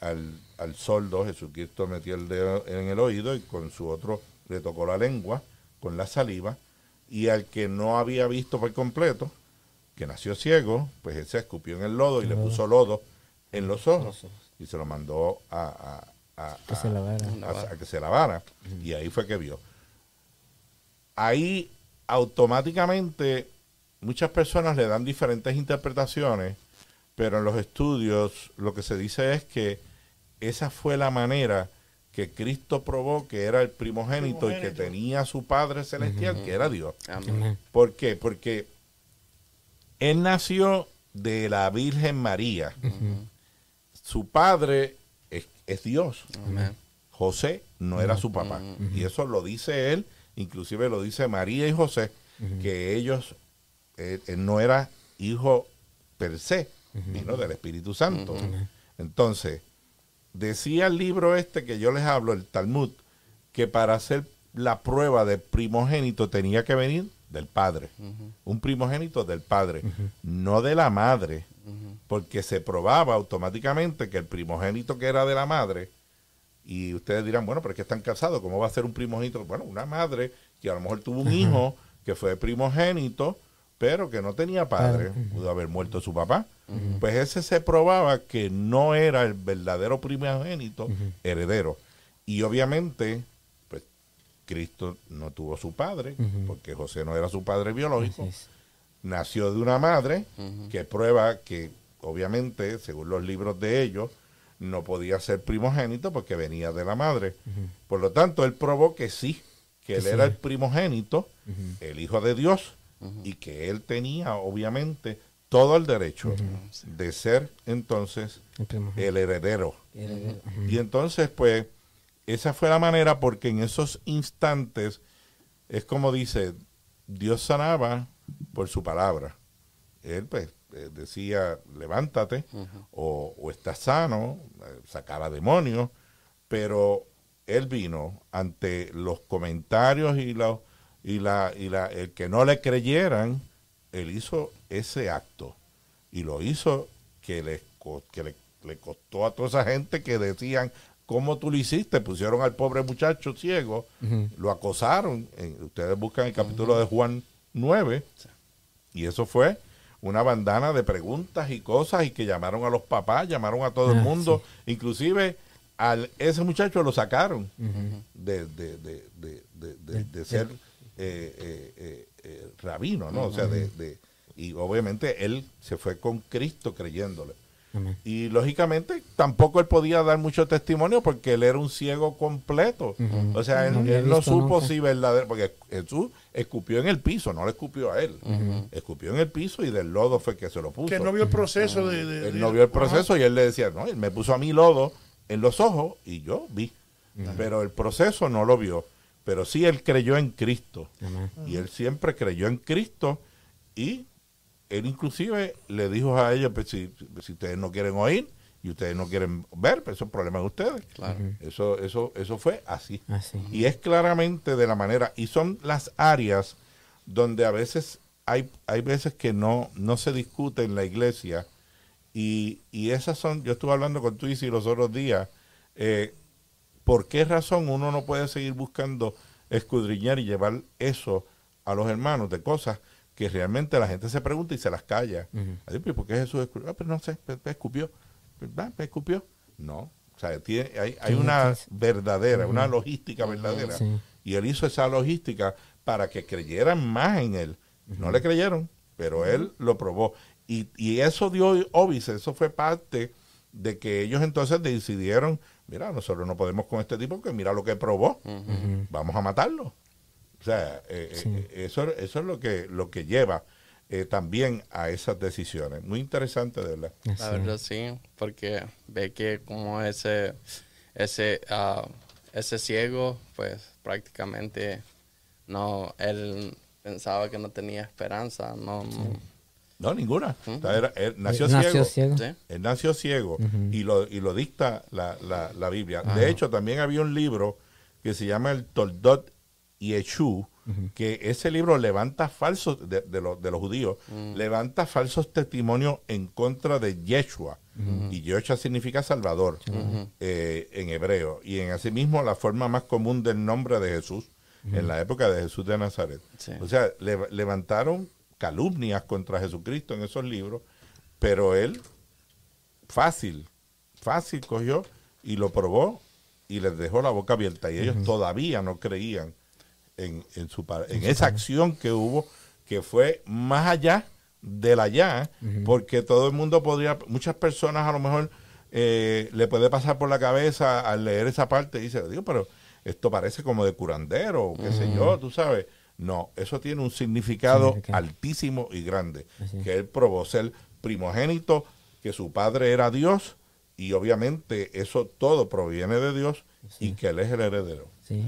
al, al sordo Jesucristo metió el dedo en el oído y con su otro le tocó la lengua con la saliva, y al que no había visto por completo, que nació ciego, pues él se escupió en el lodo y le puso lodo en los ojos y se lo mandó a, que, se lavara. a, que se lavara. Y ahí fue que vio. Ahí automáticamente muchas personas le dan diferentes interpretaciones, pero en los estudios lo que se dice es que esa fue la manera que Cristo probó que era el primogénito, y que tenía su Padre Celestial, que era Dios. ¿Por qué? Porque Él nació de la Virgen María su padre es, Dios. José no era su papá. Y eso lo dice él, inclusive lo dice María y José, que ellos, eh, él, no era hijo per se, sino del Espíritu Santo. Entonces, decía el libro este que yo les hablo, el Talmud, que para hacer la prueba de primogénito tenía que venir del padre. Un primogénito del padre, no de la madre porque se probaba automáticamente que el primogénito que era de la madre, y ustedes dirán, bueno, pero es que están casados, ¿cómo va a ser un primogénito? Bueno, una madre que a lo mejor tuvo un hijo que fue primogénito, pero que no tenía padre, pudo haber muerto su papá, pues ese se probaba que no era el verdadero primogénito heredero. Y obviamente, pues Cristo no tuvo su padre, porque José no era su padre biológico, nació de una madre que prueba que obviamente, según los libros de ellos, no podía ser primogénito porque venía de la madre. Por lo tanto, él probó que sí, que él era el primogénito, el hijo de Dios, y que él tenía, obviamente, todo el derecho de ser entonces el, heredero. Y entonces, pues, esa fue la manera porque en esos instantes, es como dice, Dios sanaba por su palabra. Él, pues, eh, decía, levántate, o, o, estás sano, eh, sacara demonios, pero él vino ante los comentarios y, la, y, la, y la, el que no le creyeran, él hizo ese acto y lo hizo que le, que le, le costó a toda esa gente que decían, ¿cómo tú lo hiciste? Pusieron al pobre muchacho ciego, lo acosaron. ustedes buscan el capítulo de Juan 9, y eso fue una bandana de preguntas y cosas y que llamaron a los papás, llamaron a todo el ah, mundo, inclusive al ese muchacho lo sacaron de, de, de, de, ser eh, eh, eh, rabino, ¿no? O sea, de, y obviamente él se fue con Cristo creyéndole. Y lógicamente tampoco él podía dar mucho testimonio porque él era un ciego completo. O sea, él, no supo si verdadero, porque Jesús escupió en el piso, no le escupió a él. Escupió en el piso y del lodo fue que se lo puso. Que no vio el proceso de, Él no vio el proceso y él le decía, no, él me puso a mí lodo en los ojos y yo vi. Pero el proceso no lo vio. Pero sí él creyó en Cristo. Y él siempre creyó en Cristo y él inclusive le dijo a ellos, pues, si, ustedes no quieren oír, y ustedes no quieren ver, pero eso es problema de ustedes. Eso, eso, eso fue así. Y es claramente de la manera, y son las áreas donde a veces hay, hay veces que no, no se discute en la iglesia, y, y esas son, yo estuve hablando con Twisi los otros días, eh, ¿por qué razón uno no puede seguir buscando escudriñar y llevar eso a los hermanos de cosas que realmente la gente se pregunta y se las calla? ¿Por qué Jesús escupió? Ah, pero no sé, escupió. escupió. No, o sea, tiene, hay, hay una verdadera, una logística verdadera. Y él hizo esa logística para que creyeran más en él. No le creyeron, pero él lo probó. Y, y eso dio Obis, eso fue parte de que ellos entonces decidieron mira, nosotros no podemos con este tipo porque mira lo que probó, vamos a matarlo. O sea, eh, eh, eso, eso es lo que, lo que lleva eh, también a esas decisiones. Muy interesante, de verdad. La verdad, sí, porque ve que como ese, ese, uh, ese ciego, pues prácticamente no, él pensaba que no tenía esperanza, no no, ninguna. él nació, ciego. Él nació ciego y, lo, y lo dicta la, la, Biblia. De hecho, también había un libro que se llama el Toldot Yeshu, que ese libro levanta falsos, de, de, de los judíos, mm. levanta falsos testimonios en contra de Yeshua. Y Yeshua significa Salvador eh, en hebreo. Y en asimismo la forma más común del nombre de Jesús en la época de Jesús de Nazaret. O sea, levantaron calumnias contra Jesucristo en esos libros, pero él fácil, fácil cogió y lo probó y les dejó la boca abierta y ellos todavía no creían en, en, su, en esa acción que hubo que fue más allá del allá, porque todo el mundo podría, muchas personas a lo mejor eh, le puede pasar por la cabeza al leer esa parte y dice, digo, pero esto parece como de curandero, qué sé yo, tú sabes. No, eso tiene un significado altísimo y grande. Que él probó ser primogénito, que su padre era Dios, y obviamente eso todo proviene de Dios y que él es el heredero. Sí,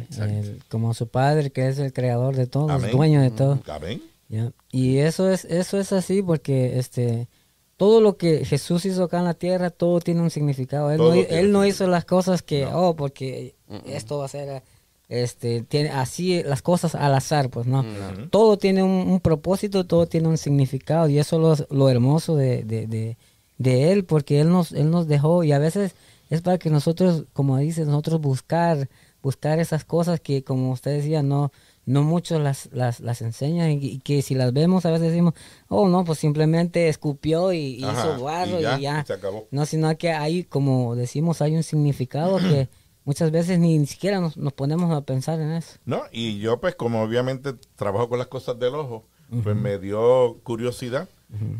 como su padre, que es el creador de todo, el dueño de todo. Amén. Y eso es, eso es así porque este todo lo que Jesús hizo acá en la tierra, todo tiene un significado. Él, no, él no, hizo las cosas que, oh, porque esto va a ser este tiene así las cosas al azar pues no todo tiene un, propósito todo tiene un significado y eso es lo, hermoso de, de, de, él porque él nos él nos dejó y a veces es para que nosotros como dice nosotros buscar buscar esas cosas que como usted decía no no muchos las, las, las enseñan y, que si las vemos a veces decimos, oh no, pues simplemente escupió y, hizo barro y ya. No, sino que hay, como decimos, hay un significado que, muchas veces ni, siquiera nos, ponemos a pensar en eso. No, y yo pues como obviamente trabajo con las cosas del ojo, pues me dio curiosidad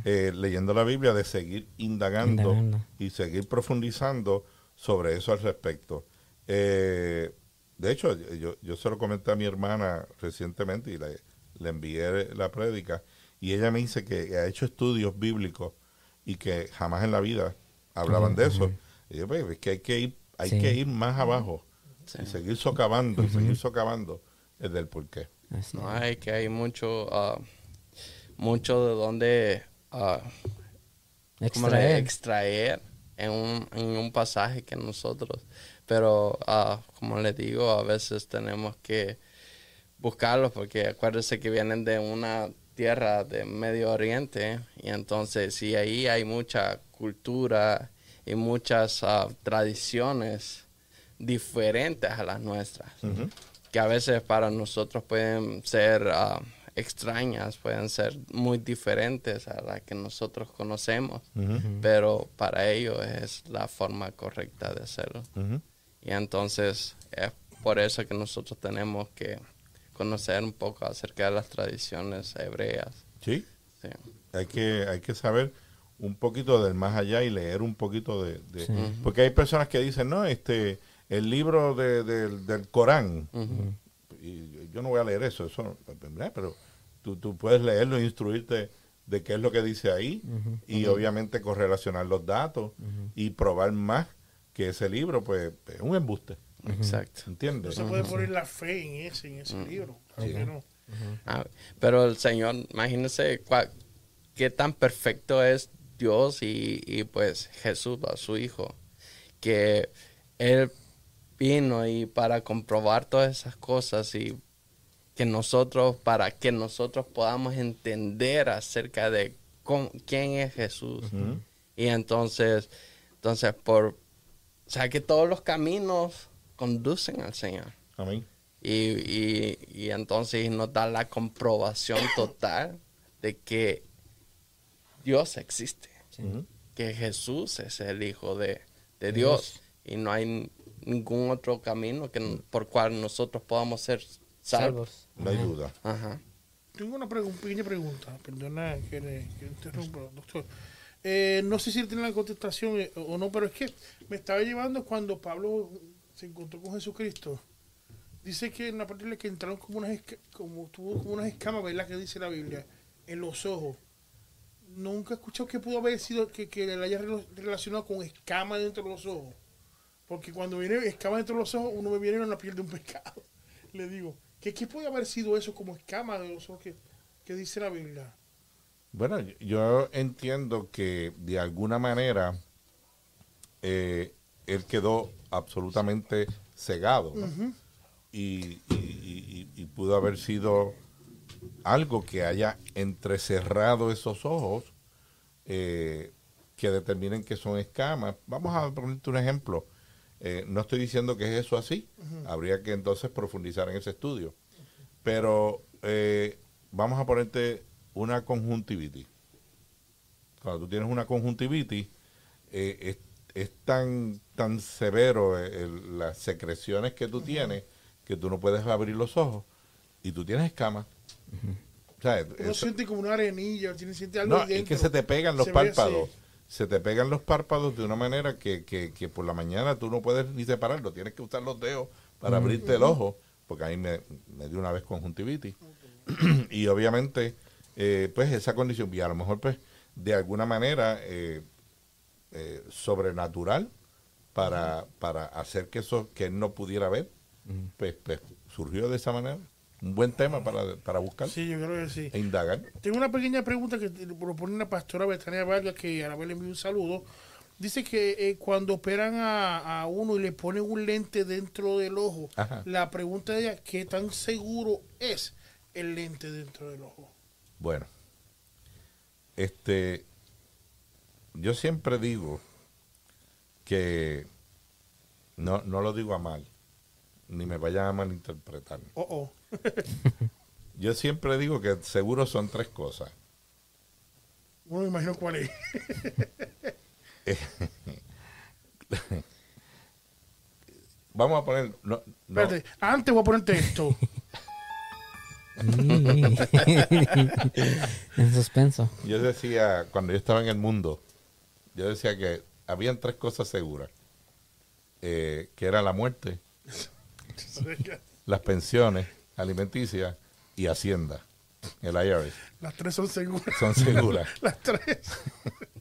eh, leyendo la Biblia de seguir indagando, y seguir profundizando sobre eso al respecto. Eh, de hecho, yo, yo se lo comenté a mi hermana recientemente y le, le envié la prédica y ella me dice que ha hecho estudios bíblicos y que jamás en la vida hablaban de eso. Y yo, pues, es que hay que ir hay que ir más abajo y seguir socavando, y seguir socavando el del porqué. no, hay que hay mucho, uh, mucho de donde uh, extraer, en, un, en un pasaje que nosotros, pero uh, como les digo, a veces tenemos que buscarlos porque acuérdense que vienen de una tierra de Medio Oriente y entonces si ahí hay mucha cultura y muchas ah, tradiciones diferentes a las nuestras, que a veces para nosotros pueden ser ah, extrañas, pueden ser muy diferentes a las que nosotros conocemos, pero para ellos es la forma correcta de hacerlo. Y entonces es por eso que nosotros tenemos que conocer un poco acerca de las tradiciones hebreas. Sí. sí. Hay, que, hay que saber un poquito del más allá y leer un poquito de... Porque hay personas que dicen, no, este, el libro de, del Corán, y yo no voy a leer eso, eso pero tú, tú puedes leerlo e instruirte de qué es lo que dice ahí y obviamente correlacionar los datos y probar más que ese libro, pues es un embuste. Exacto. ¿Entiendes? No se puede poner la fe en ese, en ese libro. Ah, pero el Señor, imagínese qué tan perfecto es Dios y, y pues Jesús, su Hijo, que Él vino y para comprobar todas esas cosas y que nosotros, para que nosotros podamos entender acerca de quién es Jesús. Y entonces, entonces por, o sea, que todos los caminos conducen al Señor. Amén. Y, y, entonces nos da la comprobación total de que Dios existe, que Jesús es el Hijo de, Dios y no hay ningún otro camino que, por cual nosotros podamos ser salvos. No hay duda. Tengo una pequeña pregunta, perdona que le interrumpa, doctor. Eh, no sé si tiene la contestación eh, o no, pero es que me estaba llevando cuando Pablo se encontró con Jesucristo. Dice que en la parte de que entraron como unas, como, tuvo como unas escamas, ¿verdad? Que dice la Biblia, en los ojos. Nunca he escuchado que pudo haber sido que, que le haya relacionado con escamas dentro de los ojos. Porque cuando viene escamas dentro de los ojos, uno me viene en la piel de un pescado. Le digo, ¿qué, qué puede haber sido eso como escama de los ojos que, que dice la Biblia? Bueno, yo entiendo que de alguna manera eh, él quedó absolutamente cegado y, pudo haber sido algo que haya entrecerrado esos ojos eh, que determinen que son escamas. Vamos a ponerte un ejemplo. Eh, no estoy diciendo que es eso así. Habría que entonces profundizar en ese estudio. Pero vamos a ponerte una conjuntivitis. Cuando tú tienes una conjuntivitis, eh, es, tan, tan severo eh, las secreciones que tú tienes que tú no puedes abrir los ojos y tú tienes escamas. no siente como una arenilla, siente algo No, es que se te pegan los párpados. Se te pegan los párpados de una manera que, que, por la mañana tú no puedes ni separarlo. Tienes que usar los dedos para abrirte el ojo, porque ahí me, me dio una vez conjuntivitis. y obviamente eh, pues esa condición, y a lo mejor pues de alguna manera eh, eh, sobrenatural para, para hacer que eso que él no pudiera ver, pues, pues, surgió de esa manera. Un buen tema para, para buscar. Sí, yo creo que sí. E indagar. Tengo una pequeña pregunta que propone la pastora Betania Vargas, que a la vez le envío un saludo. Dice que cuando operan a, uno y le ponen un lente dentro del ojo, la pregunta de ella, ¿qué tan seguro es el lente dentro del ojo? Bueno, este, yo siempre digo que no, no lo digo a mal, ni me vayan a malinterpretar. Oh, oh. yo siempre digo que seguro son tres cosas. Bueno, me imagino cuál es. Vamos a poner. No, Espérate, antes voy a ponerte esto. en suspenso. Yo decía, cuando yo estaba en el mundo, yo decía que habían tres cosas seguras. Eh, que era la muerte, las pensiones alimenticias y Hacienda, el IRS. Las tres son seguras. Son seguras. las tres.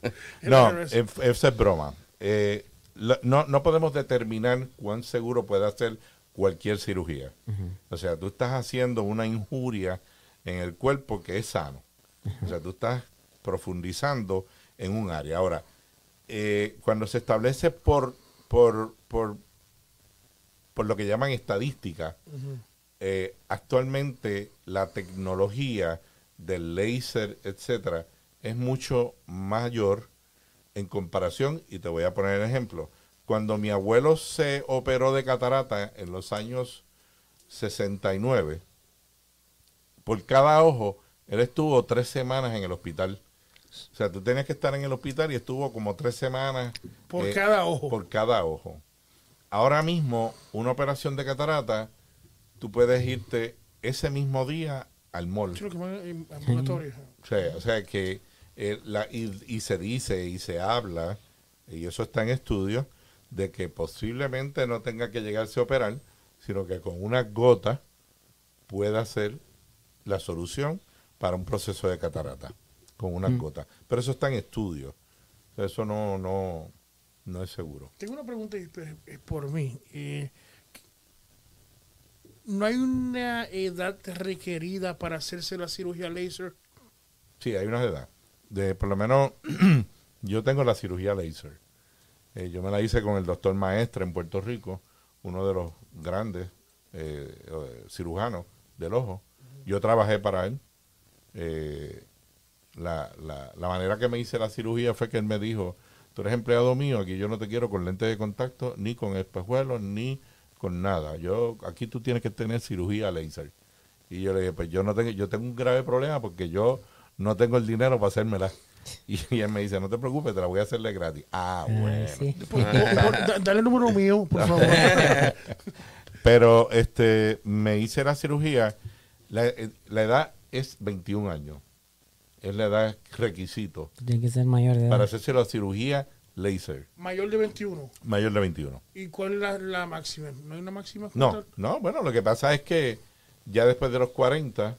no, eso es broma. Eh, no, no podemos determinar cuán seguro puede ser cualquier cirugía. O sea, tú estás haciendo una injuria en el cuerpo que es sano. O sea, tú estás profundizando en un área. Ahora, eh, cuando se establece por, por, por, por lo que llaman estadística, eh, actualmente la tecnología del láser, etcétera, es mucho mayor en comparación, y te voy a poner el ejemplo, cuando mi abuelo se operó de catarata en los años 69, por cada ojo, él estuvo tres semanas en el hospital. O sea, tú tenías que estar en el hospital y estuvo como tres semanas. Por eh, cada ojo. Por cada ojo. Ahora mismo, una operación de catarata, tú puedes irte ese mismo día al mall. o sea, que eh, la, y, se dice y se habla, y eso está en estudio, de que posiblemente no tenga que llegarse a operar, sino que con una gota pueda ser la solución para un proceso de catarata, con una mm. gota. Pero eso está en estudio. Eso no, no, no es seguro. Tengo una pregunta por mí. Eh, ¿No hay una edad requerida para hacerse la cirugía láser? Sí, hay una edad. De por lo menos Yo tengo la cirugía laser. Eh, yo me la hice con el doctor Maestre en Puerto Rico, uno de los grandes eh, cirujanos del ojo. Yo trabajé para él. Eh, la, la, la, manera que me hice la cirugía fue que él me dijo, tú eres empleado mío, aquí yo no te quiero con lentes de contacto, ni con espejuelos, ni con nada. Yo aquí tú tienes que tener cirugía laser. Y yo le dije, pues yo no tengo, yo tengo un grave problema porque yo no tengo el dinero para hacérmela. Y, él me dice, no te preocupes, te la voy a hacerle gratis. Ah, ah bueno. dale el número mío, por favor. Pero este, me hice la cirugía. La, eh, la, edad es 21 años. Es la edad requisito. Tiene que ser mayor de edad. Para hacerse la cirugía laser. Mayor de 21. Mayor de 21. ¿Y cuál es la, la máxima? ¿No hay una máxima? No, no, bueno, lo que pasa es que ya después de los 40,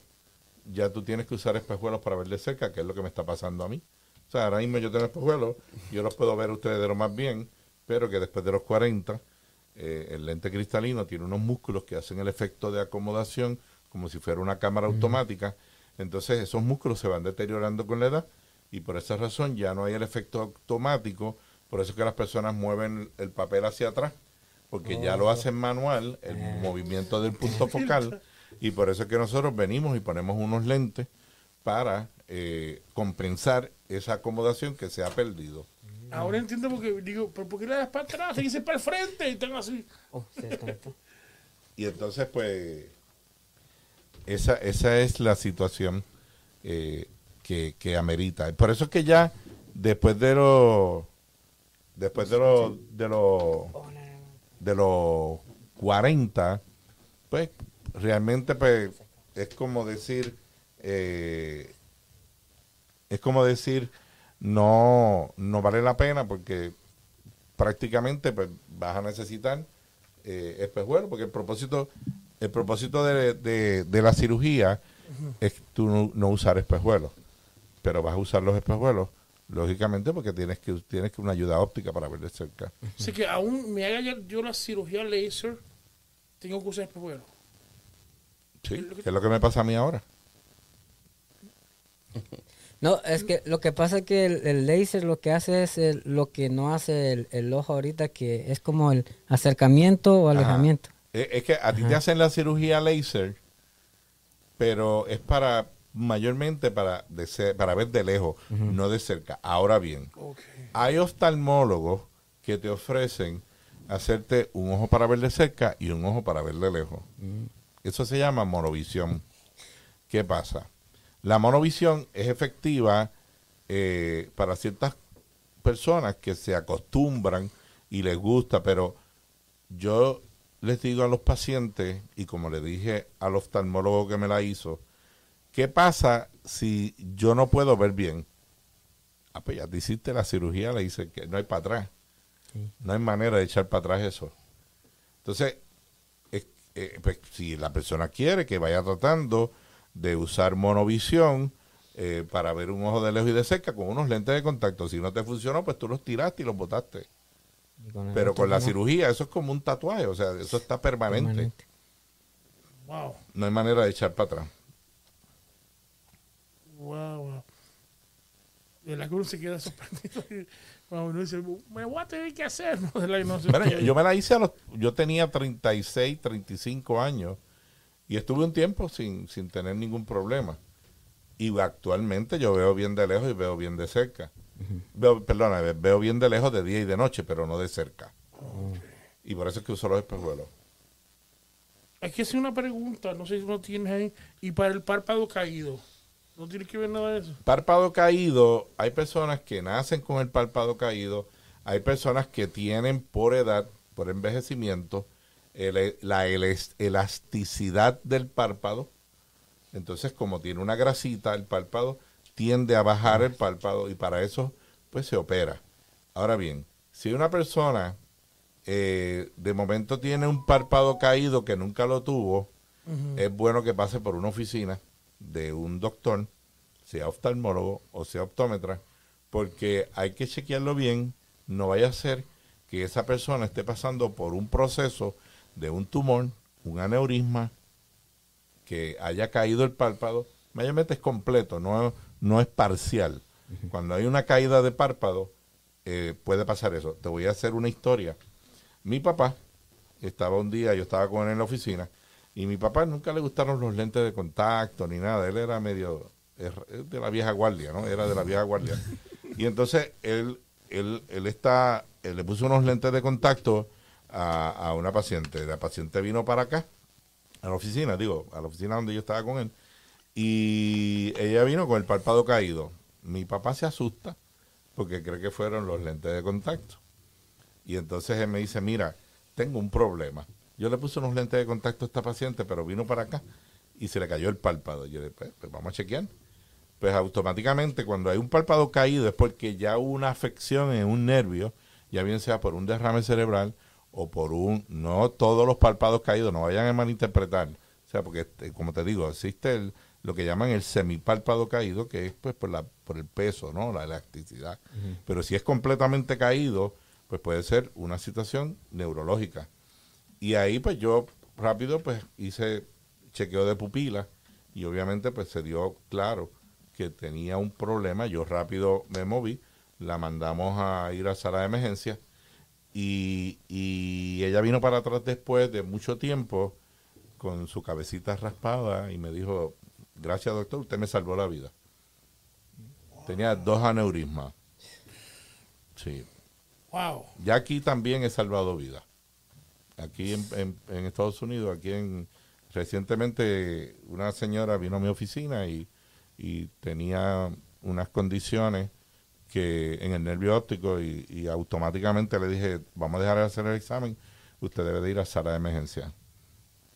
ya tú tienes que usar espejuelos para ver de cerca, que es lo que me está pasando a mí. O sea, ahora mismo yo tengo espejuelos, yo los puedo ver ustedes de lo más bien, pero que después de los 40, eh, el lente cristalino tiene unos músculos que hacen el efecto de acomodación como si fuera una cámara automática. Entonces esos músculos se van deteriorando con la edad y por esa razón ya no hay el efecto automático. Por eso es que las personas mueven el papel hacia atrás, porque ya lo oh. hacen manual, el eh. movimiento del punto focal. Y por eso es que nosotros venimos y ponemos unos lentes para eh, compensar esa acomodación que se ha perdido. Ahora entiendo porque digo, ¿pero ¿por qué le das para atrás? Se para el frente y tengo así. Oh, y entonces, pues, esa, esa es la situación eh, que, que, amerita. Por eso es que ya después de los después de los de los de los 40, pues realmente pues, es como decir, eh, es como decir, no, no vale la pena porque prácticamente pues, vas a necesitar eh, espejuelos, porque el propósito, el propósito de, de, la cirugía es tú no, usar espejuelos, pero vas a usar los espejuelos lógicamente porque tienes que tienes que una ayuda óptica para ver de cerca. Así que aún me haga yo la cirugía laser, tengo que usar espejuelos. Sí, que es lo que me pasa a mí ahora. No, es que lo que pasa es que el, el láser lo que hace es lo que no hace el, ojo ahorita, que es como el acercamiento o alejamiento. Es, que a ti te hacen la cirugía láser, pero es para mayormente para, de para ver de lejos, no de cerca. Ahora bien, hay oftalmólogos que te ofrecen hacerte un ojo para ver de cerca y un ojo para ver de lejos. Eso se llama monovisión. ¿Qué pasa? La monovisión es efectiva eh, para ciertas personas que se acostumbran y les gusta, pero yo les digo a los pacientes, y como le dije al oftalmólogo que me la hizo, ¿qué pasa si yo no puedo ver bien? Ah, pues ya te hiciste la cirugía, le dice que no hay para atrás. No hay manera de echar para atrás eso. Entonces, eh, pues, si la persona quiere que vaya tratando de usar monovisión eh, para ver un ojo de lejos y de cerca con unos lentes de contacto. Si no te funcionó, pues tú los tiraste y los botaste. Pero con la cirugía eso es como un tatuaje, o sea, eso está permanente. Wow. No hay manera de echar para atrás. Wow, wow. De la cruz se queda sorprendido. uno dice, me voy a tener que hacer. yo, me la hice a los. Yo tenía 36, 35 años y estuve un tiempo sin, sin tener ningún problema. Y actualmente yo veo bien de lejos y veo bien de cerca. veo, perdona, veo bien de lejos de día y de noche, pero no de cerca. Y por eso es que uso los espejuelos. Hay que hacer una pregunta, no sé si no tienes ahí. Y para el párpado caído, ¿no tiene que ver nada de eso? Párpado caído, hay personas que nacen con el párpado caído, hay personas que tienen por edad, por envejecimiento, la elasticidad del párpado. Entonces, como tiene una grasita, el párpado tiende a bajar el párpado y para eso, pues se opera. Ahora bien, si una persona eh, de momento tiene un párpado caído que nunca lo tuvo, es bueno que pase por una oficina de un doctor, sea oftalmólogo o sea optómetra, porque hay que chequearlo bien, no vaya a ser que esa persona esté pasando por un proceso de un tumor, un aneurisma, que haya caído el párpado, mayormente es completo, no, no es parcial. Cuando hay una caída de párpado, eh, puede pasar eso. Te voy a hacer una historia. Mi papá estaba un día, yo estaba con él en la oficina, y mi papá nunca le gustaron los lentes de contacto ni nada. Él era medio de la vieja guardia, ¿no? Era de la vieja guardia. Y entonces él, él, él está, él le puso unos lentes de contacto a, a una paciente. La paciente vino para acá, a la oficina, digo, a la oficina donde yo estaba con él, y ella vino con el párpado caído. Mi papá se asusta porque cree que fueron los lentes de contacto. Y entonces él me dice, mira, tengo un problema. Yo le puse unos lentes de contacto a esta paciente, pero vino para acá y se le cayó el párpado. Yo le dije, pues, pues vamos a chequear. Pues automáticamente cuando hay un párpado caído es porque ya hubo una afección en un nervio, ya bien sea por un derrame cerebral o por un... No todos los párpados caídos, no vayan a malinterpretar. O sea, porque este, como te digo, existe el, lo que llaman el semipárpado caído, que es pues por, la, por el peso, ¿no? La elasticidad. Pero si es completamente caído, pues puede ser una situación neurológica. Y ahí pues yo rápido pues hice chequeo de pupila y obviamente pues se dio claro que tenía un problema. Yo rápido me moví, la mandamos a ir a sala de emergencia y, y ella vino para atrás después de mucho tiempo con su cabecita raspada y me dijo, gracias doctor, usted me salvó la vida. Tenía dos aneurismas. Sí. Wow. Ya aquí también he salvado vida. Aquí en, en, Estados Unidos, aquí en recientemente una señora vino a mi oficina y, tenía unas condiciones que en el nervio óptico y, automáticamente le dije, vamos a dejar de hacer el examen, usted debe de ir a sala de emergencia.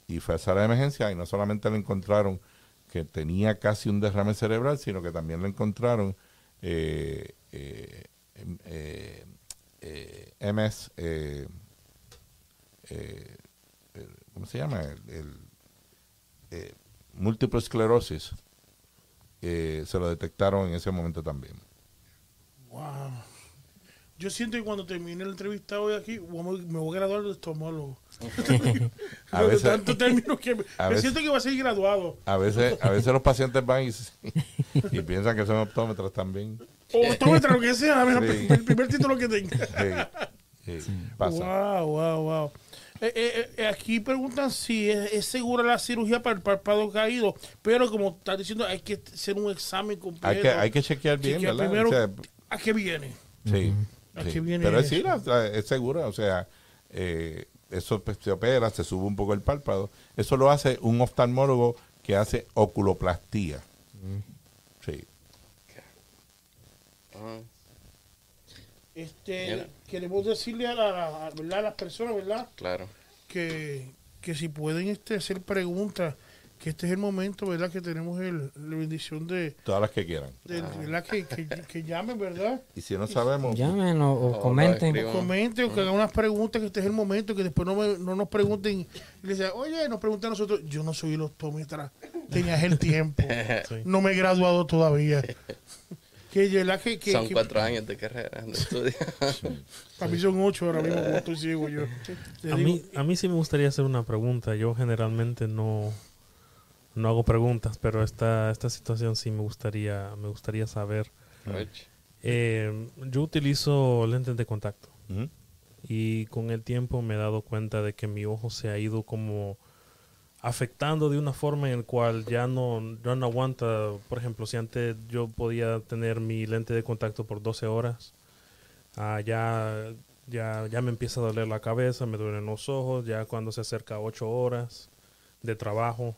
Y fue a sala de emergencia y no solamente le encontraron que tenía casi un derrame cerebral, sino que también le encontraron eh, eh, eh, eh MS, eh, eh, ¿cómo se llama? El, múltiple esclerosis. se lo detectaron en ese momento también. Wow. Yo siento que cuando termine la entrevista hoy aquí, me voy a graduar de estomólogo. a veces, tanto término que me, siento que va a ser graduado. A veces, a veces los pacientes van y, piensan que son optómetros también. O optómetros, lo que sea, el primer título que tenga. Sí, pasa. Wow, wow, wow. Eh, eh, eh, aquí preguntan si es, segura la cirugía para el párpado caído, pero como estás diciendo, hay que hacer un examen completo. Hay que, hay que chequear bien, ¿verdad? Primero, ¿a qué viene? Sí. Pero es, sí, es segura, o sea, eh, eso pues, se opera, se sube un poco el párpado. Eso lo hace un oftalmólogo que hace oculoplastía. Sí. Este, queremos decirle a, la, a las personas, ¿verdad? Claro. Que, que si pueden este, hacer preguntas que este es el momento, ¿verdad? Que tenemos el, la bendición de... Todas las que quieran. ¿Verdad? Que, que, llamen, ¿verdad? Y si no sabemos... Llamen o, comenten. O comenten o que hagan unas preguntas, que este es el momento, que después no, no nos pregunten y les digan, oye, nos preguntan a nosotros, yo no soy el optómetra, tenías el tiempo, no me he graduado todavía. Que, que, que, son cuatro años de carrera, de estudio. a mí son ocho ahora mismo, como estoy ciego yo. A mí, a mí sí me gustaría hacer una pregunta. Yo generalmente no no hago preguntas, pero esta, esta situación sí me gustaría, me gustaría saber. Eh, yo utilizo lentes de contacto y con el tiempo me he dado cuenta de que mi ojo se ha ido como afectando de una forma en la cual ya no, no aguanta. Por ejemplo, si antes yo podía tener mi lente de contacto por 12 horas, ah, ya, ya, ya me empieza a doler la cabeza, me duelen los ojos, ya cuando se acerca a 8 horas de trabajo,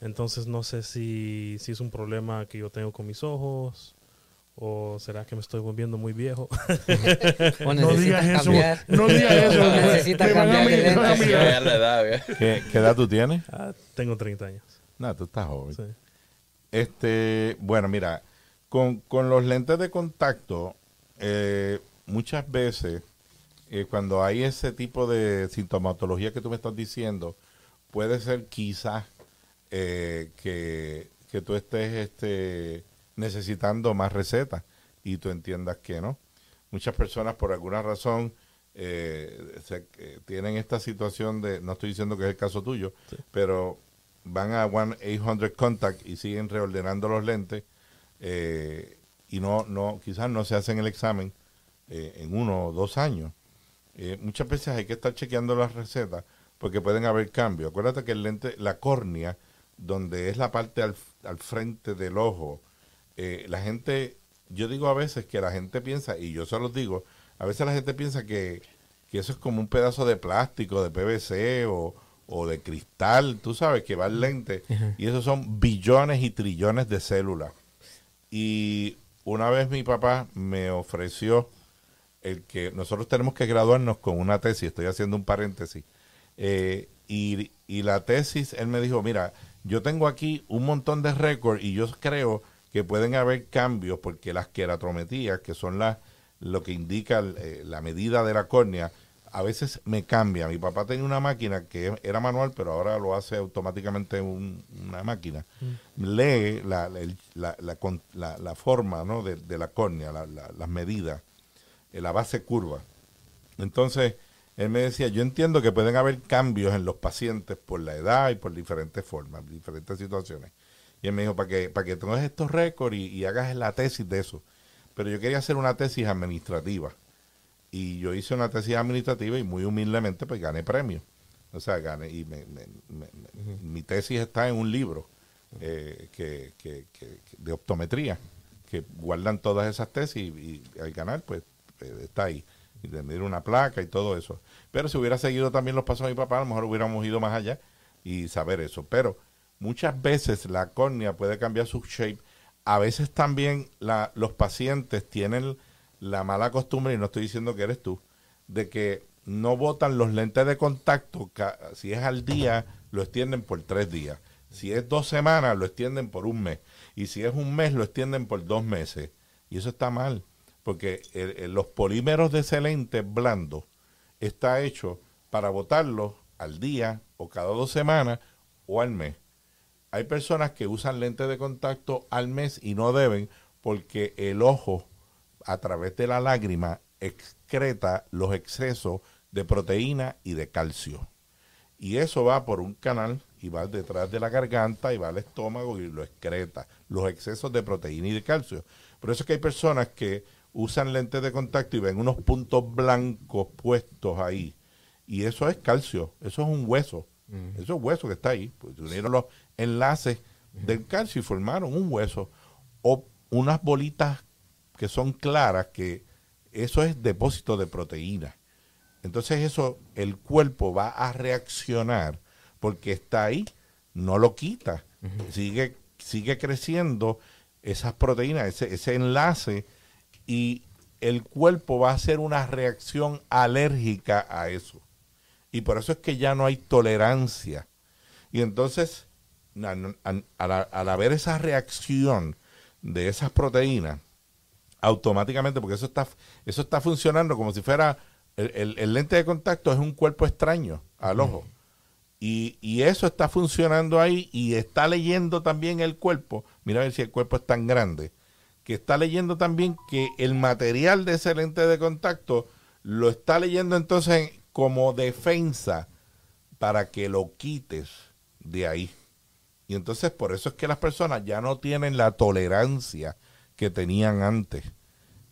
entonces no sé si, si es un problema que yo tengo con mis ojos o será que me estoy volviendo muy viejo. no digas eso. No digas eso. Necesita cambiar ¿Qué, ¿Qué, edad tú tienes? Ah, tengo 30 años. No, tú estás joven. Sí. Este, bueno, mira, con, con los lentes de contacto, eh, muchas veces eh, cuando hay ese tipo de sintomatología que tú me estás diciendo, puede ser quizás eh, que, tú estés este, necesitando más recetas y tú entiendas que no. Muchas personas por alguna razón eh, eh, tienen esta situación de, no estoy diciendo que es el caso tuyo, pero van a 1-800 Contact y siguen reordenando los lentes y no, no, quizás no se hacen el examen eh, en uno o dos años. Eh, muchas veces hay que estar chequeando las recetas porque pueden haber cambios. Acuérdate que el lente, la córnea, donde es la parte al, al frente del ojo, eh, la gente, yo digo a veces que la gente piensa, y yo se los digo, a veces la gente piensa que, que eso es como un pedazo de plástico, de PVC o, o de cristal, tú sabes, que va al lente, y esos son billones y trillones de células. Y una vez mi papá me ofreció el que nosotros tenemos que graduarnos con una tesis, estoy haciendo un paréntesis, eh, y, y, la tesis, él me dijo, mira, yo tengo aquí un montón de récords y yo creo que pueden haber cambios porque las queratometías, que son las lo que indica eh, la medida de la córnea, a veces me cambia. Mi papá tenía una máquina que era manual, pero ahora lo hace automáticamente una máquina. Mm. Lee la, la, la, la, forma ¿no? de, de la córnea, las medidas, eh, la base curva. Entonces, él me decía, yo entiendo que pueden haber cambios en los pacientes por la edad y por diferentes formas, diferentes situaciones. Y él me dijo, para que, para que tengas estos récords y, hagas la tesis de eso. Pero yo quería hacer una tesis administrativa. Y yo hice una tesis administrativa y muy humildemente pues gané premio. O sea, gané. Y mi tesis está en un libro eh, que, que, de optometría, que guardan todas esas tesis y, al ganar pues eh, está ahí y tener una placa y todo eso. Pero si hubiera seguido también los pasos de mi papá, a lo mejor hubiéramos ido más allá y saber eso. Pero muchas veces la córnea puede cambiar su shape. A veces también los pacientes tienen la mala costumbre, y no estoy diciendo que eres tú, de que no botan los lentes de contacto. Si es al día, lo extienden por tres días. Si es dos semanas, lo extienden por un mes. Y si es un mes, lo extienden por dos meses. Y eso está mal porque los polímeros de ese lente blando está hecho para botarlo al día o cada dos semanas o al mes. Hay personas que usan lentes de contacto al mes y no deben porque el ojo a través de la lágrima excreta los excesos de proteína y de calcio. Y eso va por un canal y va detrás de la garganta y va al estómago y lo excreta, los excesos de proteína y de calcio. Por eso es que hay personas que usan lentes de contacto y ven unos puntos blancos puestos ahí. Y eso es calcio, eso es un hueso. Eso es hueso que está ahí. Pues unieron los enlaces del calcio y formaron un hueso. O unas bolitas que son claras, que eso es depósito de proteína. Entonces eso el cuerpo va a reaccionar porque está ahí, no lo quita, sigue, sigue creciendo esas proteínas, ese, ese enlace y el cuerpo va a hacer una reacción alérgica a eso. Y por eso es que ya no hay tolerancia. Y entonces, al, haber esa reacción de esas proteínas, automáticamente, porque eso está, eso está funcionando como si fuera el, lente de contacto es un cuerpo extraño al ojo. Y, y, eso está funcionando ahí y está leyendo también el cuerpo. Mira a ver si el cuerpo es tan grande que está leyendo también que el material de ese lente de contacto lo está leyendo entonces como defensa para que lo quites de ahí. Y entonces por eso es que las personas ya no tienen la tolerancia que tenían antes.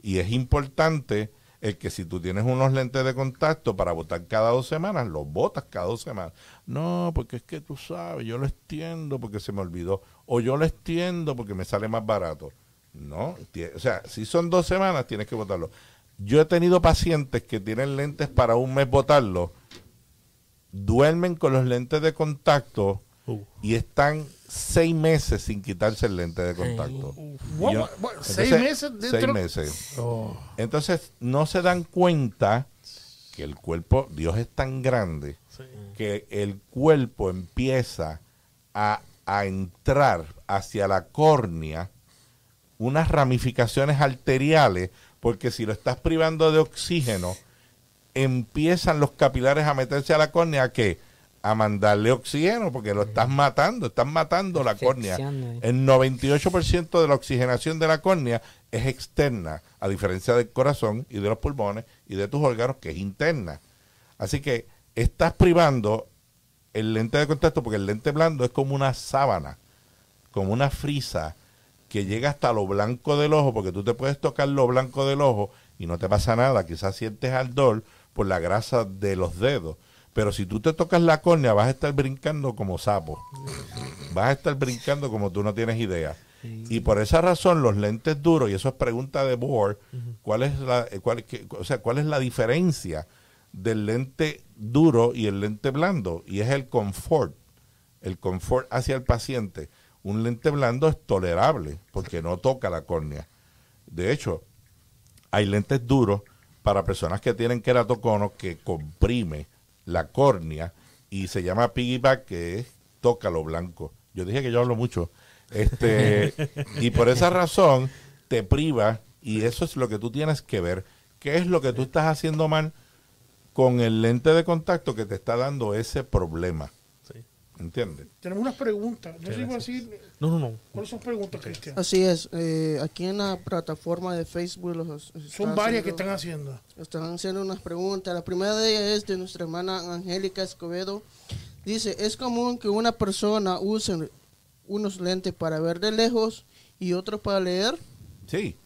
Y es importante el que si tú tienes unos lentes de contacto para botar cada dos semanas, los botas cada dos semanas. No, porque es que tú sabes, yo lo extiendo porque se me olvidó. O yo lo extiendo porque me sale más barato. No, o sea, si son dos semanas, tienes que votarlo. Yo he tenido pacientes que tienen lentes para un mes votarlo, duermen con los lentes de contacto uh. y están seis meses sin quitarse el lente de contacto. ¿Seis meses Seis meses. Oh. Entonces, no se dan cuenta que el cuerpo, Dios es tan grande, que el cuerpo empieza a, a entrar hacia la córnea unas ramificaciones arteriales, porque si lo estás privando de oxígeno, empiezan los capilares a meterse a la córnea que a mandarle oxígeno porque lo estás matando, estás matando la córnea. El 98% de la oxigenación de la córnea es externa, a diferencia del corazón y de los pulmones y de tus órganos que es interna. Así que estás privando el lente de contacto porque el lente blando es como una sábana, como una frisa que llega hasta lo blanco del ojo, porque tú te puedes tocar lo blanco del ojo y no te pasa nada, quizás sientes ardor por la grasa de los dedos. Pero si tú te tocas la córnea, vas a estar brincando como sapo. Vas a estar brincando como tú no tienes idea. Y por esa razón los lentes duros, y eso es pregunta de Bohr, ¿cuál es la, eh, cuál, o sea, cuál es la diferencia del lente duro y el lente blando? Y es el confort, el confort hacia el paciente. Un lente blando es tolerable porque no toca la córnea. De hecho, hay lentes duros para personas que tienen queratocono que comprime la córnea y se llama piggyback que es toca lo blanco. Yo dije que yo hablo mucho. Este, y por esa razón te priva y eso es lo que tú tienes que ver. ¿Qué es lo que tú estás haciendo mal con el lente de contacto que te está dando ese problema? ¿Entiendes? Tenemos unas preguntas. No, no, no. ¿Cuáles son preguntas, Cristian? Así es. Eh, aquí en la plataforma de Facebook los, son varias que están haciendo. Están haciendo unas preguntas. La primera de ellas es de nuestra hermana Angélica Escobedo. Dice, ¿es común que una persona use unos lentes para ver de lejos y otros para leer? Sí,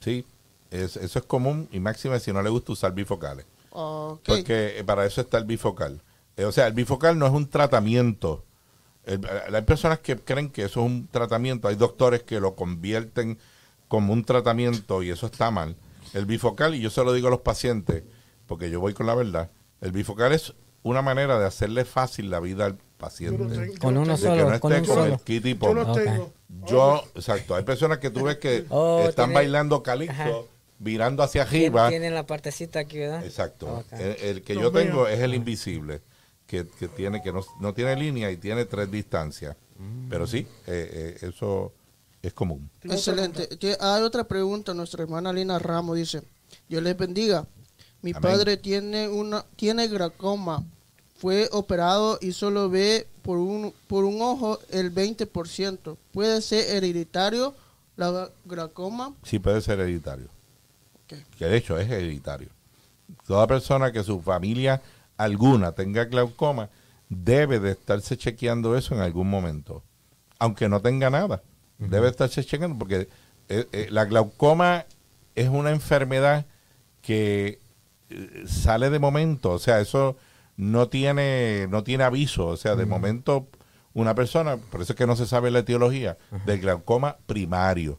sí. eso es común y máxima si no le gusta usar bifocales. Porque eh, para eso está el bifocal. Eh, o sea, el bifocal no es un tratamiento. hay personas que creen que eso es un tratamiento. Hay doctores que lo convierten como un tratamiento y eso está mal. El bifocal, y yo se lo digo a los pacientes, porque yo voy con la verdad, el bifocal es una manera de hacerle fácil la vida al paciente. con uno solo, con, un solo. Yo lo tengo. Yo, exacto, hay personas que tú ves que oh, están bailando calixto, virando hacia arriba. Tienen la partecita aquí, ¿verdad? Exacto. El, que yo tengo es el invisible que, tiene que no, tiene línea y tiene tres distancias. Pero sí, eh, eh, eso es común. Excelente. Hay otra pregunta. Nuestra hermana Lina Ramos dice: Dios les bendiga. Mi padre tiene una tiene glaucoma. Fue operado y solo ve por un, por un ojo el 20%. ¿Puede ser hereditario la glaucoma? Sí, puede ser hereditario. Que de hecho es hereditario. Toda persona que su familia alguna tenga glaucoma, debe de estarse chequeando eso en algún momento, aunque no tenga nada. Debe estarse chequeando porque eh, eh, la glaucoma es una enfermedad que eh, sale de momento, o sea, eso no tiene no tiene aviso, o sea, de momento una persona, por eso es que no se sabe la etiología del glaucoma primario,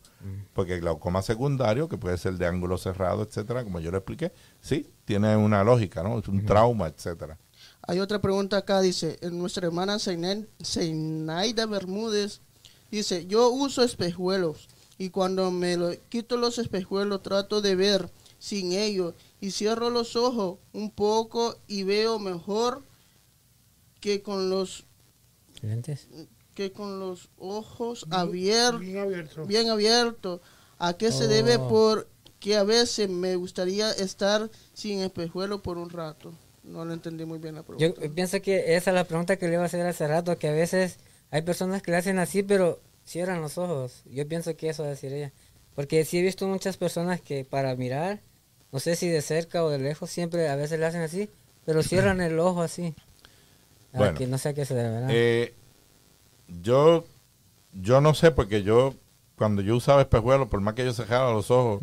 porque el glaucoma secundario, que puede ser de ángulo cerrado, etcétera, como yo lo expliqué, sí, tiene una lógica, ¿no? Es un trauma, etcétera. Hay otra pregunta acá, dice, nuestra hermana Zenaida Bermúdez dice, yo uso espejuelos y cuando me lo, quito los espejuelos trato de ver sin ellos y cierro los ojos un poco y veo mejor que con los lentes que con los ojos abiertos bien abiertos a qué se debe oh. por que a veces me gustaría estar sin espejuelo por un rato. No lo entendí muy bien la pregunta. Yo pienso que esa es la pregunta que le iba a hacer hace rato, que a veces hay personas que le hacen así, pero cierran los ojos. Yo pienso que eso decir ella. Porque sí he visto muchas personas que para mirar, no sé si de cerca o de lejos, siempre a veces le hacen así, pero cierran el ojo así. Bueno, que no sé a qué se debe, eh, yo, yo no sé porque yo cuando yo usaba espejuelos, por más que yo cerrara los ojos,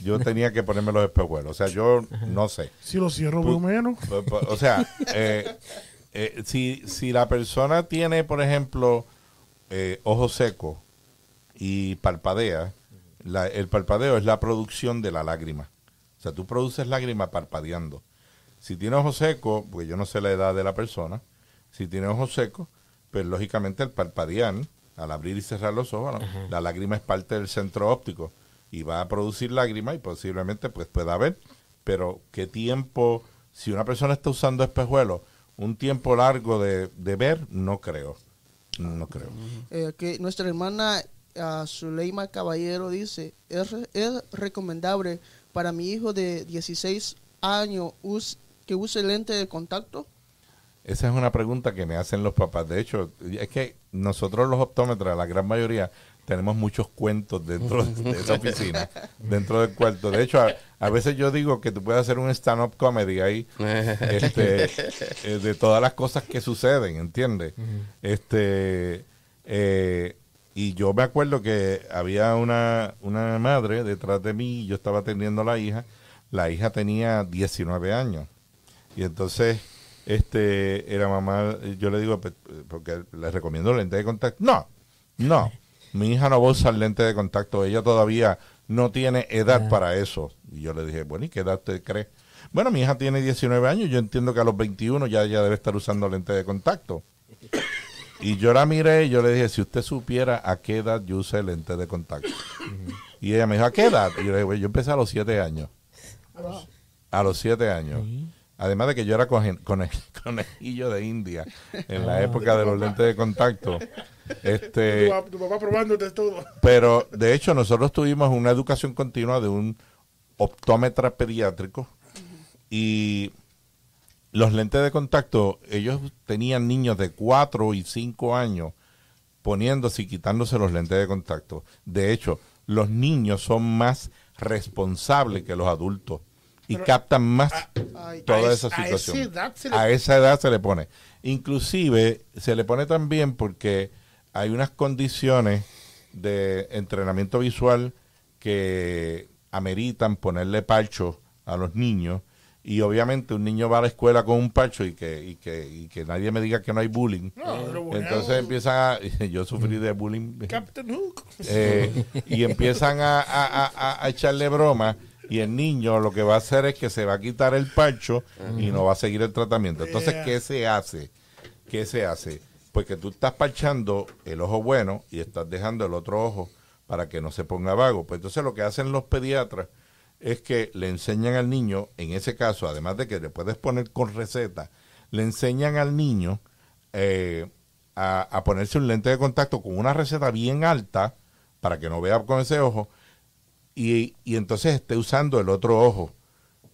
yo tenía que ponerme los espejuelos. O sea, yo no sé. Si lo cierro por menos. O sea, eh, eh, si, si la persona tiene, por ejemplo, eh, ojo seco y parpadea, el parpadeo es la producción de la lágrima. O sea, tú produces lágrima parpadeando. Si tiene ojo seco, pues yo no sé la edad de la persona, si tiene ojo seco, pues lógicamente el parpadear al abrir y cerrar los ojos, la lágrima es parte del centro óptico y va a producir lágrima y posiblemente pues pueda ver, pero qué tiempo, si una persona está usando espejuelos, un tiempo largo de, ver, no creo, no creo. Eh, que nuestra hermana uh, Zuleima Caballero dice, ¿es, es recomendable para mi hijo de 16 años que use lente de contacto? Esa es una pregunta que me hacen los papás. De hecho, es que nosotros los optómetras, la gran mayoría, tenemos muchos cuentos dentro de esa oficina, dentro del cuarto. De hecho, a, veces yo digo que tú puedes hacer un stand-up comedy ahí este, eh, de todas las cosas que suceden, ¿entiendes? Este, eh, y yo me acuerdo que había una, una madre detrás de mí, yo estaba atendiendo a la hija, la hija tenía 19 años. Y entonces, este, era mamá, yo le digo, porque le recomiendo lente de contacto. No, no, mi hija no va a usar lente de contacto, ella todavía no tiene edad para eso. Y yo le dije, bueno, ¿y qué edad usted cree? Bueno, mi hija tiene 19 años, yo entiendo que a los 21 ya, ya debe estar usando lente de contacto. Y yo la miré y yo le dije, si usted supiera a qué edad yo usé lente de contacto. Y ella me dijo, ¿a qué edad? Y yo le dije, yo empecé a los 7 años. A los 7 años. Además de que yo era con, con el conejillo de India en la época de los lentes de contacto. Este, tu, papá probándote todo. Pero de hecho nosotros tuvimos una educación continua de un optómetra pediátrico y los lentes de contacto, ellos tenían niños de 4 y 5 años poniéndose y quitándose los lentes de contacto. De hecho, los niños son más responsables que los adultos y captan más toda esa situación. A esa, edad se le pone. Inclusive se le pone también porque hay unas condiciones de entrenamiento visual que ameritan ponerle palcho a los niños y obviamente un niño va a la escuela con un parcho y que, y que, y que nadie me diga que no hay bullying. Entonces empiezan a, yo sufrí de bullying. Eh, y empiezan a, a, a, echarle broma y el niño lo que va a hacer es que se va a quitar el parcho y no va a seguir el tratamiento. Entonces, ¿qué se hace? ¿Qué se hace? Pues que tú estás parchando el ojo bueno y estás dejando el otro ojo para que no se ponga vago. Pues entonces lo que hacen los pediatras es que le enseñan al niño, en ese caso, además de que le puedes poner con receta, le enseñan al niño eh, a, ponerse un lente de contacto con una receta bien alta para que no vea con ese ojo y, y entonces esté usando el otro ojo.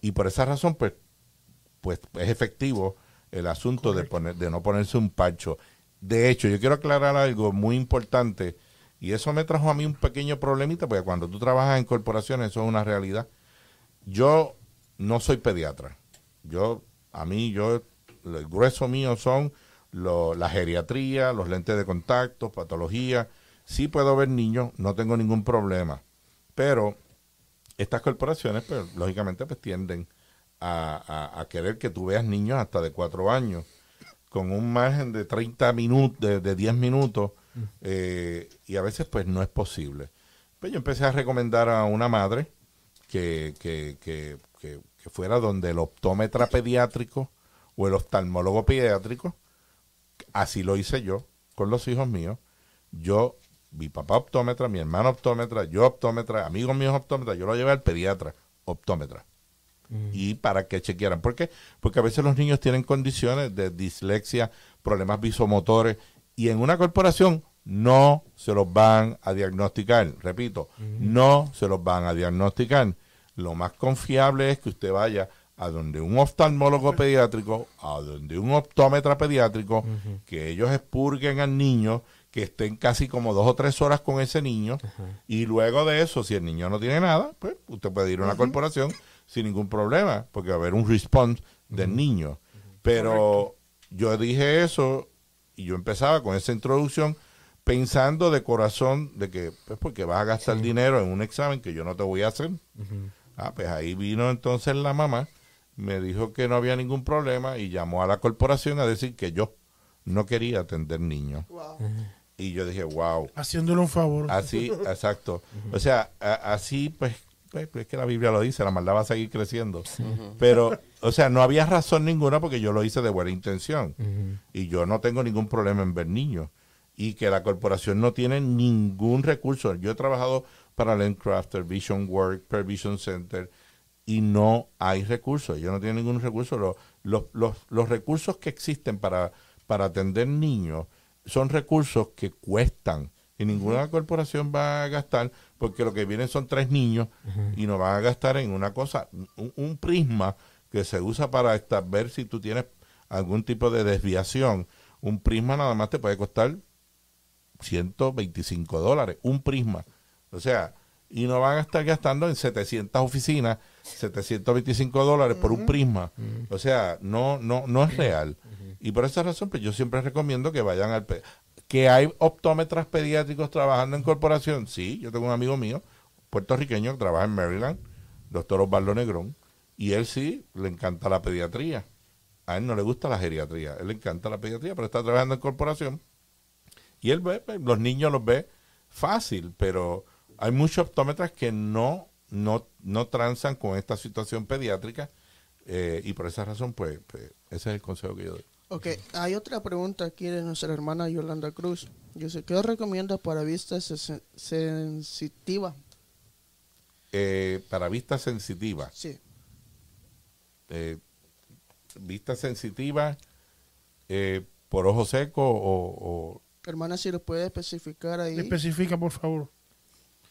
Y por esa razón, pues, pues es efectivo el asunto de, poner, de no ponerse un parcho. De hecho, yo quiero aclarar algo muy importante y eso me trajo a mí un pequeño problemita, porque cuando tú trabajas en corporaciones eso es una realidad yo no soy pediatra. Yo, a mí, yo, el grueso mío son la geriatría, los lentes de contacto, patología. Sí puedo ver niños, no tengo ningún problema. Pero estas corporaciones, pues, lógicamente, pues tienden a, querer que tú veas niños hasta de cuatro años, con un margen de 30 minutos, de, de 10 minutos, eh, y a veces pues no es posible. Pues yo empecé a recomendar a una madre que, que, que, que, fuera donde el optómetra pediátrico o el oftalmólogo pediátrico, así lo hice yo con los hijos míos. Yo, mi papá optómetra, mi hermano optómetra, yo optómetra, amigos míos optómetra, yo lo llevé al pediatra optómetra. Mm. Y para que chequearan. ¿Por qué? Porque a veces los niños tienen condiciones de dislexia, problemas visomotores, y en una corporación no se los van a diagnosticar. Repito, no se los van a diagnosticar. Lo más confiable es que usted vaya a donde un oftalmólogo pediátrico, a donde un optómetra pediátrico, que ellos expurguen al niño, que estén casi como dos o tres horas con ese niño, y luego de eso, si el niño no tiene nada, pues usted puede ir a una corporación sin ningún problema, porque va a haber un response del niño. Pero yo dije eso y yo empezaba con esa introducción pensando de corazón de que, pues porque vas a gastar dinero en un examen que yo no te voy a hacer. Ah, pues ahí vino entonces la mamá, me dijo que no había ningún problema y llamó a la corporación a decir que yo no quería atender niños. Y yo dije, wow. Haciéndole un favor. Así, exacto. O sea, así pues, pues, es que la Biblia lo dice, la maldad va a seguir creciendo. Pero, o sea, no había razón ninguna porque yo lo hice de buena intención. Y yo no tengo ningún problema en ver niños y que la corporación no tiene ningún recurso. Yo he trabajado para Landcrafter, Vision Work, Vision Center y no hay recursos. Ellos no tienen ningún recurso. Los, los, los, los recursos que existen para, para atender niños son recursos que cuestan y ninguna corporación va a gastar porque lo que vienen son tres niños y no van a gastar en una cosa, un, prisma que se usa para ver si tú tienes algún tipo de desviación. Un prisma nada más te puede costar 125 dólares, un prisma. O sea, y no van a estar gastando en 700 oficinas 725 dólares por un prisma. O sea, no, no, no es real. Y por esa razón, pues yo siempre recomiendo que vayan al... Que hay optómetras pediátricos trabajando en corporación. Sí, yo tengo un amigo mío, puertorriqueño, que trabaja en Maryland, doctor Osvaldo Negrón, y él sí le encanta la pediatría. A él no le gusta la geriatría, él le encanta la pediatría, pero está trabajando en corporación. Y él ve, los niños los ve fácil, pero hay muchos optómetras que no, no, no transan con esta situación pediátrica eh, y por esa razón, pues, pues, ese es el consejo que yo doy. Ok, hay otra pregunta aquí de nuestra hermana Yolanda Cruz. Dice, ¿qué recomienda para vista sensitiva? Eh, para vista sensitiva. Sí. Eh, vista sensitiva eh, por ojo seco o, Hermana, si lo puede especificar ahí. Especifica, por favor.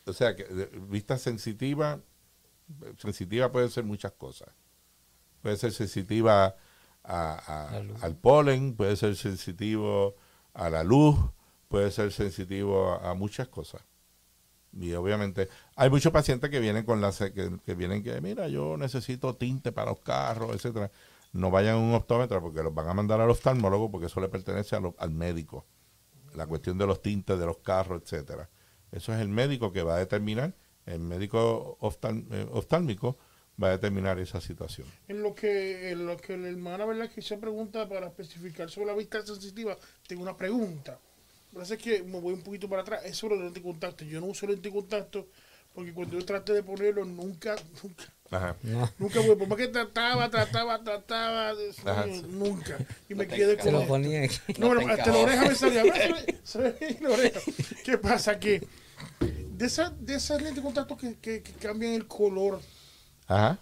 O sea, que vista sensitiva, sensitiva puede ser muchas cosas. Puede ser sensitiva al polen, puede ser sensitivo a la luz, puede ser sensitivo a, muchas cosas. Y obviamente hay muchos pacientes que vienen con las que, que, vienen que mira, yo necesito tinte para los carros, etcétera. No vayan a un optómetro porque los van a mandar al oftalmólogo porque eso le pertenece al médico. La cuestión de los tintes de los carros, etcétera. Eso es el médico que va a determinar, el médico eh, oftálmico va a determinar esa situación. En lo que, en lo que la hermana ¿verdad? que se pregunta para especificar sobre la vista sensitiva, tengo una pregunta. Lo que es que me voy un poquito para atrás, es sobre el lente contacto. Yo no uso lente contacto porque cuando yo traté de ponerlo, nunca, nunca, Ajá. nunca voy, por más que trataba, trataba, trataba, nunca. Y me quedé con. lo ponía aquí. No, pero hasta la oreja me salía. la oreja. ¿Qué pasa? Que de esas de esas lentes de contacto que, que, que cambian el color Ajá.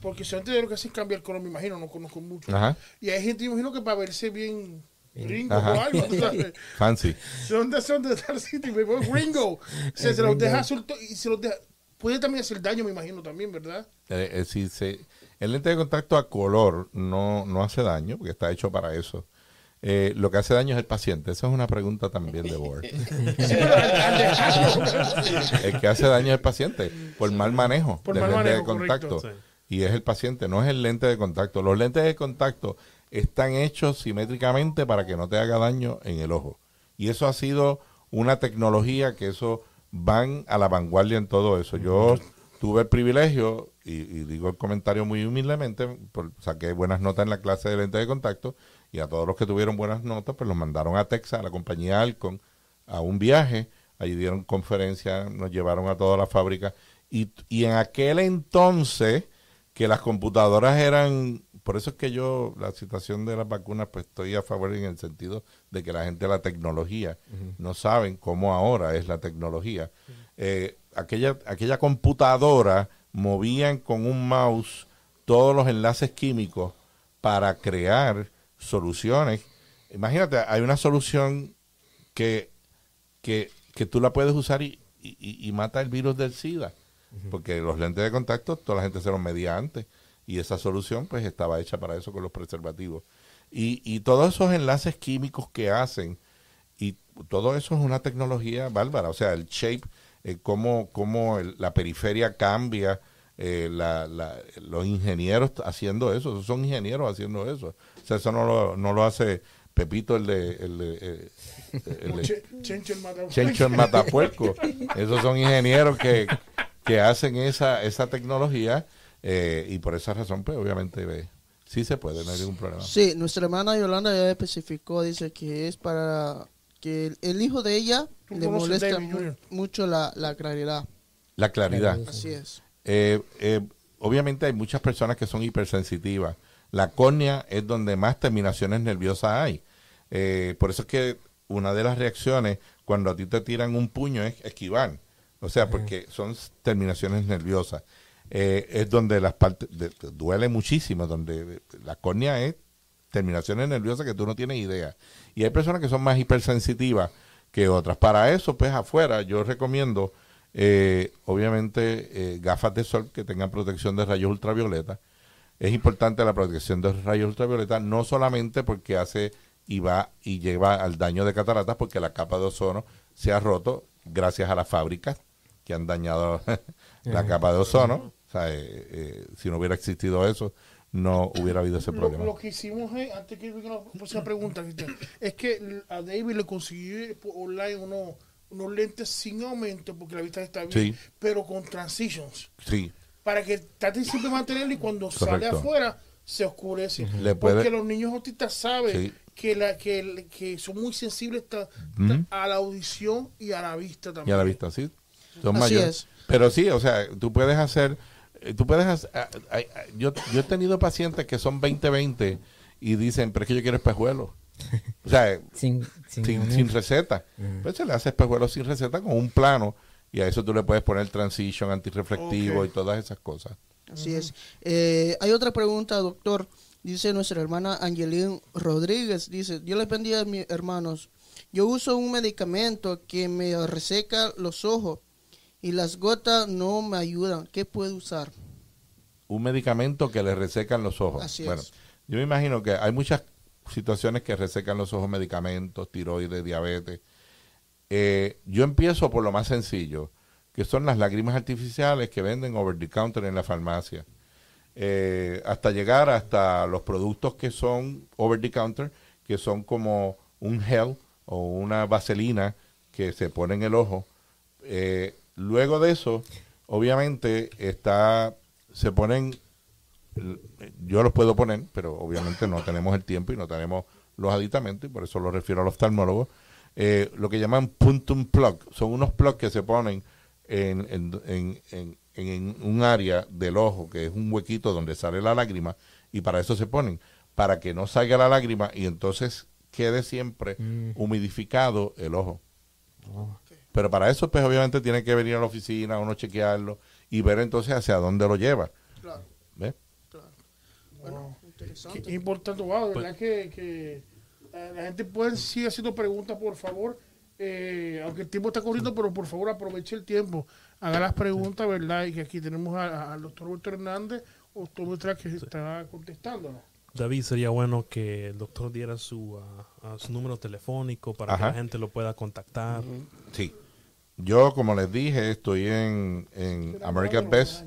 Porque si antes de lo que hacen cambia el color, me imagino, no conozco mucho. Ajá. Y hay gente, imagino, que para verse bien gringo o algo, Fancy. ¿Dónde son de Star City? Me voy gringo. Se, se los deja azul y se los deja. Puede también hacer daño, me imagino, también, ¿verdad? Eh, eh, si se, el lente de contacto a color no, no hace daño, porque está hecho para eso. Eh, lo que hace daño es el paciente. Esa es una pregunta también de Word. el que hace daño es el paciente por mal manejo del lente de contacto. Y es el paciente, no es el lente de contacto. Los lentes de contacto están hechos simétricamente para que no te haga daño en el ojo. Y eso ha sido una tecnología que eso van a la vanguardia en todo eso. Yo tuve el privilegio, y, digo el comentario muy humildemente, saqué buenas notas en la clase de lentes de contacto, y a todos los que tuvieron buenas notas, pues los mandaron a Texas, a la compañía Alcon, a un viaje. Allí dieron conferencia, nos llevaron a toda la fábrica. Y, y en aquel entonces, que las computadoras eran, por eso es que yo, la situación de las vacunas, pues estoy a favor en el sentido de que la gente de la tecnología no saben cómo ahora es la tecnología. Eh, aquella, aquella computadora movían con un mouse todos los enlaces químicos para crear soluciones. Imagínate, hay una solución que, que, tú la puedes usar y, y, mata el virus del SIDA. Porque los lentes de contacto, toda la gente se los medía antes. Y esa solución, pues, estaba hecha para eso con los preservativos. Y, y todos esos enlaces químicos que hacen, y todo eso es una tecnología bárbara. O sea, el shape, eh, cómo, cómo la periferia cambia, eh, la, los ingenieros haciendo eso, son ingenieros haciendo eso. O sea, eso no lo, no lo hace Pepito, el de. El de, el Chencho el Matapuerco. Esos son ingenieros que, que hacen esa, esa tecnología eh, y por esa razón, pues obviamente sí se puede, no hay ningún problema. Sí, nuestra hermana Yolanda ya especificó, dice que es para que el, hijo de ella le molesta mucho la, la claridad. La claridad. Así es. Eh, eh, obviamente hay muchas personas que son hipersensitivas. La córnea es donde más terminaciones nerviosas hay. Eh, por eso es que una de las reacciones cuando a ti te tiran un puño es esquivar. O sea, porque son terminaciones nerviosas. es donde las partes duele muchísimo, donde la córnea es terminaciones nerviosas que tú no tienes idea. Y hay personas que son más hipersensitivas que otras. Para eso, pues afuera, yo recomiendo eh, obviamente, eh, gafas de sol que tengan protección de rayos ultravioleta. Es importante la protección de rayos ultravioleta, no solamente porque hace y va y lleva al daño de cataratas, porque la capa de ozono se ha roto gracias a las fábricas que han dañado la capa de ozono. O sea, eh, si no hubiera existido eso, no hubiera habido ese problema. Lo, que hicimos es, antes que la próxima pregunta, es que a David le conseguí online unos, unos lentes sin aumento porque la vista está bien, pero con transitions. Sí. Para que trate siempre mantenerlo y cuando sale afuera se oscurece. Porque los niños autistas saben que, la, que, que, son muy sensibles a la audición y a la vista también. Y a la vista, sí. Son mayores. Pero sí, o sea, tú puedes hacer, eh, tú puedes hacer, yo, yo he tenido pacientes que son 20-20 y dicen, pero es que yo quiero espejuelos. O sea, sin, sin, receta. Pues se le hace espejuelos sin receta con un plano y a eso tú le puedes poner transition, antirreflectivo y todas esas cosas. Así es. Eh, hay otra pregunta, doctor. Dice nuestra hermana Angelín Rodríguez. Dice, yo le pedí a mis hermanos, yo uso un medicamento que me reseca los ojos y las gotas no me ayudan. ¿Qué puedo usar? Un medicamento que le resecan los ojos. Así bueno, yo me imagino que hay muchas situaciones que resecan los ojos, medicamentos, tiroides, diabetes. Eh, yo empiezo por lo más sencillo, que son las lágrimas artificiales que venden over the counter en la farmacia. Eh, hasta llegar hasta los productos que son over the counter, que son como un gel o una vaselina que se pone en el ojo. Eh, luego de eso, obviamente, está, se ponen, yo los puedo poner, pero obviamente no tenemos el tiempo y no tenemos los aditamentos, y por eso lo refiero al oftalmólogo. Eh, lo que llaman puntum plug, son unos plugs que se ponen en, en, en, en, un área del ojo, que es un huequito donde sale la lágrima, y para eso se ponen, para que no salga la lágrima y entonces quede siempre mm. humidificado el ojo. Oh. Pero para eso, pues obviamente tiene que venir a la oficina, uno chequearlo y ver entonces hacia dónde lo lleva. Claro. ¿Ves? Claro. Bueno, interesante. importante, wow, de verdad que, que la gente puede seguir haciendo preguntas, por favor. Eh, aunque el tiempo está corriendo, pero por favor aproveche el tiempo, haga las preguntas, ¿verdad? Y que aquí tenemos al doctor Roberto Hernández, doctor que está contestándonos. David, sería bueno que el doctor diera su, uh, su número telefónico para que la gente lo pueda contactar. Sí. Yo, como les dije, estoy en, en American Best,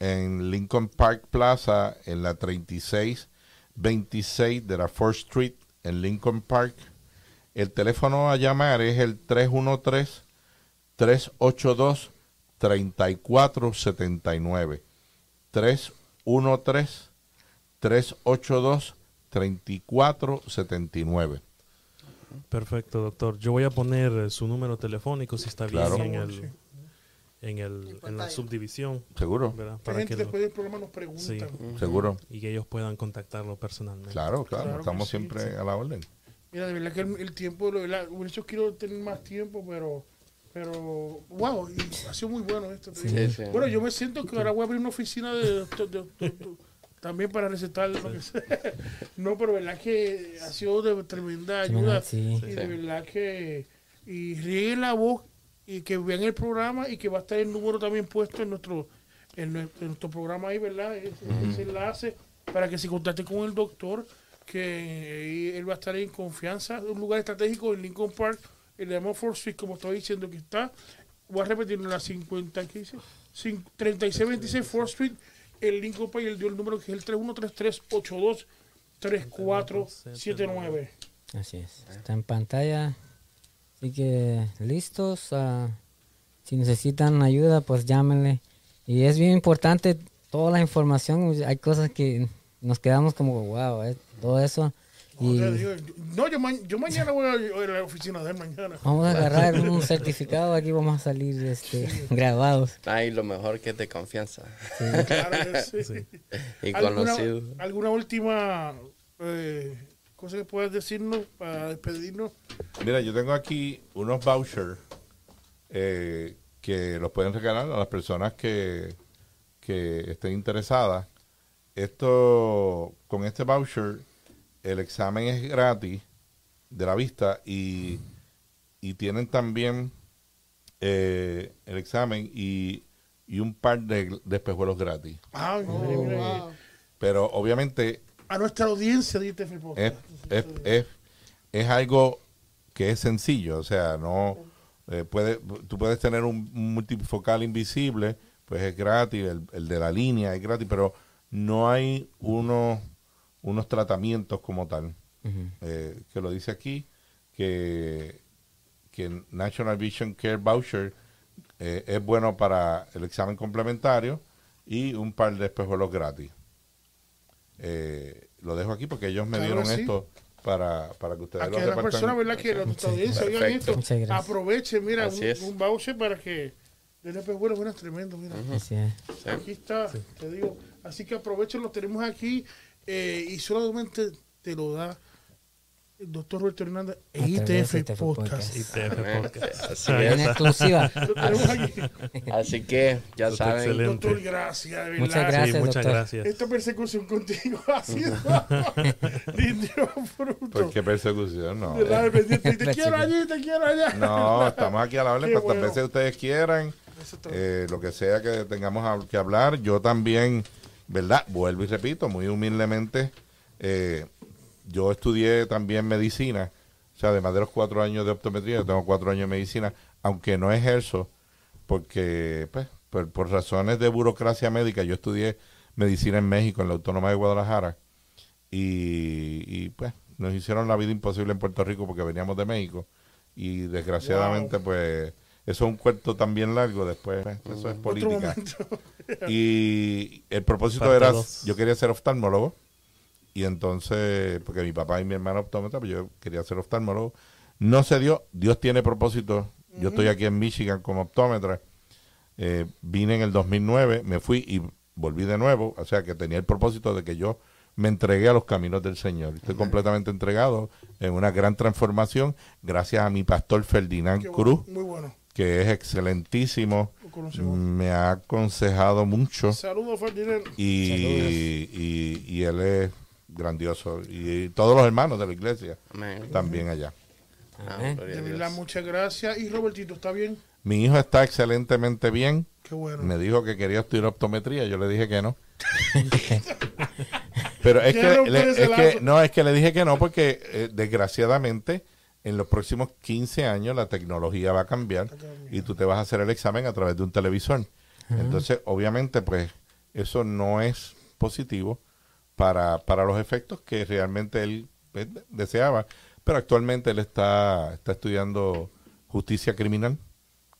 en Lincoln Park Plaza, en la 3626 de la 4th Street, en Lincoln Park. El teléfono a llamar es el 313-382-3479. 313-382-3479. Perfecto, doctor. Yo voy a poner eh, su número telefónico si está bien en, el, en, el, en la subdivisión. Seguro. Para que después del programa nos preguntan. Seguro. Y que ellos puedan contactarlo personalmente. Claro, claro. Estamos siempre a la orden. Mira, de verdad que el, tiempo, de verdad, yo quiero tener más tiempo, pero, pero, wow, ha sido muy bueno esto. Bueno, yo me siento que ahora voy a abrir una oficina de, también para recetar lo que sea. No, pero verdad que ha sido de tremenda ayuda. Y de verdad que, y rieguen la voz y que vean el programa y que va a estar el número también puesto en nuestro, en nuestro, programa ahí, ¿verdad? Ese, enlace para que se contacte con el doctor que él va a estar en confianza, un lugar estratégico en Lincoln Park, en la Mofford Street, como estaba diciendo que está. Voy a repetir en la 50, ¿qué dice? 3626 4th Street, el Lincoln Park, y él dio el número que es el 3133823479. Así es, está en pantalla. Así que listos. Uh, si necesitan ayuda, pues llámenle. Y es bien importante toda la información. Hay cosas que nos quedamos como, wow, eh, todo eso. Y no, yo, yo, mañana voy a, la oficina de él mañana. Vamos a agarrar un certificado, aquí vamos a salir este, grabados. Ay, lo mejor que es de confianza. Claro sí. y conocido. ¿Alguna, última eh, cosa que puedas decirnos para despedirnos? Mira, yo tengo aquí unos vouchers eh, que los pueden regalar a las personas que, que estén interesadas esto, con este voucher, el examen es gratis de la vista y, y tienen también eh, el examen y, y, un par de, de espejuelos gratis. Ah, oh, Pero obviamente... A nuestra audiencia, dice es, es, es, es, algo que es sencillo, o sea, no... Eh, puede, tú puedes tener un multifocal invisible, pues es gratis, el, el de la línea es gratis, pero no hay uno, unos tratamientos como tal, eh, que lo dice aquí, que, que National Vision Care Voucher eh, es bueno para el examen complementario y un par de espejuelos gratis. Eh, lo dejo aquí porque ellos me dieron esto para, para que ustedes lo las personas, ¿verdad? Que los esto, aprovechen, mira, un, voucher para que den espejuelos, bueno, es tremendo, mira. Aquí está, te digo. Así que aprovechen, lo tenemos aquí eh, y solamente te lo da doctor Roberto Hernández e ITF, Podcast. ITF Podcast. Así es. exclusiva. Así que ya saben. Doctor, gracias. Muchas gracias, muchas gracias. Esta persecución contigo ha sido lindo fruto. ¿Por qué persecución? No. Te quiero allí, te quiero allá. No, estamos aquí a la hora cuantas veces ustedes quieran. Eh, lo que sea que tengamos que hablar. Yo también, ¿verdad? Vuelvo y repito, muy humildemente. Eh, yo estudié también medicina, o sea, además de los cuatro años de optometría, tengo cuatro años de medicina, aunque no ejerzo, porque pues, por, razones de burocracia médica, yo estudié medicina en México, en la Autónoma de Guadalajara, y, pues nos hicieron la vida imposible en Puerto Rico porque veníamos de México, y desgraciadamente pues eso es un cuento también largo después, pues, eso es política. y el propósito era, yo quería ser oftalmólogo, y entonces, porque mi papá y mi hermano optómetra, pues yo quería ser oftalmólogo. No se dio, Dios tiene propósito. Yo estoy aquí en Michigan como optómetra. Eh, vine en el 2009, me fui y volví de nuevo. O sea que tenía el propósito de que yo me entregué a los caminos del Señor. Estoy completamente entregado en una gran transformación gracias a mi pastor Ferdinand Cruz, que es excelentísimo. Me ha aconsejado mucho. Saludos, Ferdinand. y, y él es grandioso. Y todos los hermanos de la iglesia también allá. De muchas gracias. ¿Y Robertito está bien? Mi hijo está excelentemente bien. Me dijo que quería estudiar optometría. Yo le dije que no. Pero es que, no, es que le dije que no porque eh, desgraciadamente en los próximos 15 años la tecnología va a cambiar y tú te vas a hacer el examen a través de un televisor. Entonces, obviamente, pues eso no es positivo para, para los efectos que realmente él pues, deseaba. Pero actualmente él está, está estudiando justicia criminal.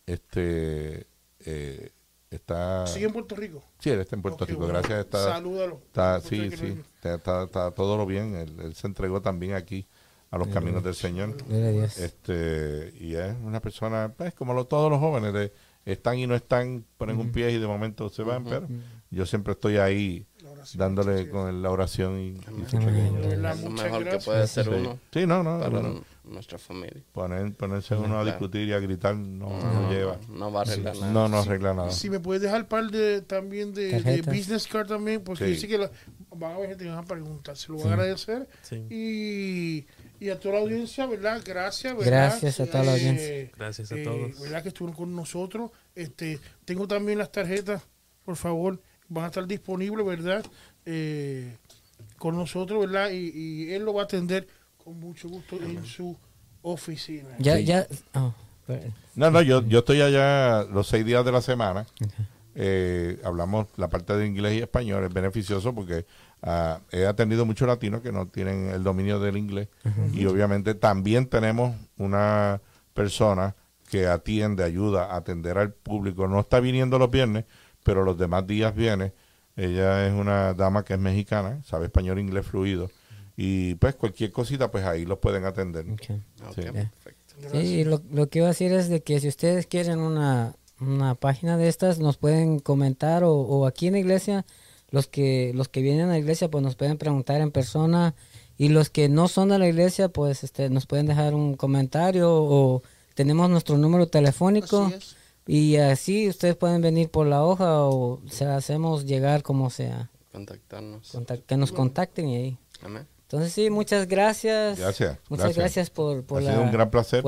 Este eh, está ¿Sigue en Puerto Rico? Sí, él está en Puerto Rico. Gracias. Está, Salúdalo. Está, sí, sí. Está, está, todo lo bien. Él, se entregó también aquí a los caminos del Señor. Este, y es una persona, pues como todos los jóvenes, de, están y no están, ponen un pie y de momento se van, pero yo siempre estoy ahí dándole con la oración y, y lo mejor que puede ser uno sí no no para nuestra familia. Poner, ponerse uno a discutir y a gritar no, no, lleva. no va a arreglar nada. No no arregla nada. Si me puedes dejar par de también de, business card también porque dice que van a haber gente que van a preguntar se lo voy a agradecer. Y y a toda la audiencia, ¿verdad? Gracias, ¿verdad? Gracias a toda la audiencia. Eh, Gracias a todos. Eh, ¿Verdad que estuvieron con nosotros? Este, tengo también las tarjetas, por favor, van a estar disponibles, ¿verdad? Eh, con nosotros, ¿verdad? Y, él lo va a atender con mucho gusto en su oficina. Ya, ya. Oh, no, no, yo, yo estoy allá los seis días de la semana. Eh, hablamos la parte de inglés y español, es beneficioso porque ah, he atendido muchos latinos que no tienen el dominio del inglés y obviamente también tenemos una persona que atiende, ayuda a atender al público. No está viniendo los viernes, pero los demás días viene. Ella es una dama que es mexicana, sabe español e inglés fluido. Y pues cualquier cosita, pues ahí los pueden atender. Sí, lo, lo, que iba a decir es de que si ustedes quieren una, una página de estas, nos pueden comentar o, aquí en la iglesia, los que, los que vienen a la iglesia, pues nos pueden preguntar en persona y los que no son de la iglesia, pues este, nos pueden dejar un comentario o tenemos nuestro número telefónico. Y así ustedes pueden venir por la hoja o se hacemos llegar como sea. Contactarnos. que nos contacten y ahí. Amén. Entonces sí, muchas gracias. Gracias. Muchas gracias, por, por ha sido un gran placer.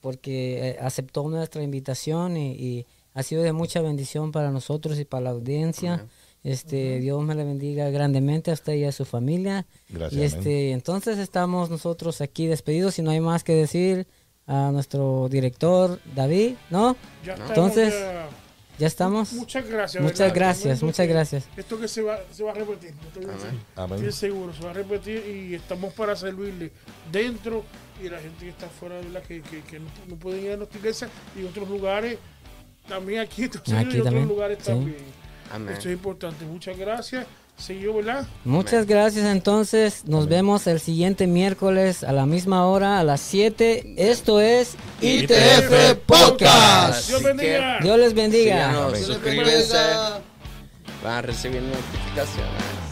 porque eh, aceptó nuestra invitación y, ha sido de mucha bendición para nosotros y para la audiencia. Este, Dios me le bendiga grandemente a usted y a su familia. Gracias. Y este, entonces estamos nosotros aquí despedidos. Si no hay más que decir, a nuestro director David, ¿no? Ya Entonces, ¿Ya estamos? Muchas gracias. Muchas gracias, muchas gracias. Esto que se va, se va a repetir. Estoy seguro, se va a repetir y estamos para servirle dentro y la gente que está fuera de la que, que, que no, pueden ir a nuestra iglesia y otros lugares. También aquí, aquí y otros lugares también. Esto es importante. Muchas gracias. Muchas gracias entonces. Nos vemos el siguiente miércoles a la misma hora, a las 7. Esto es ITF Podcast. Dios, bendiga. Dios les bendiga. suscríbanse. Van a recibir notificaciones.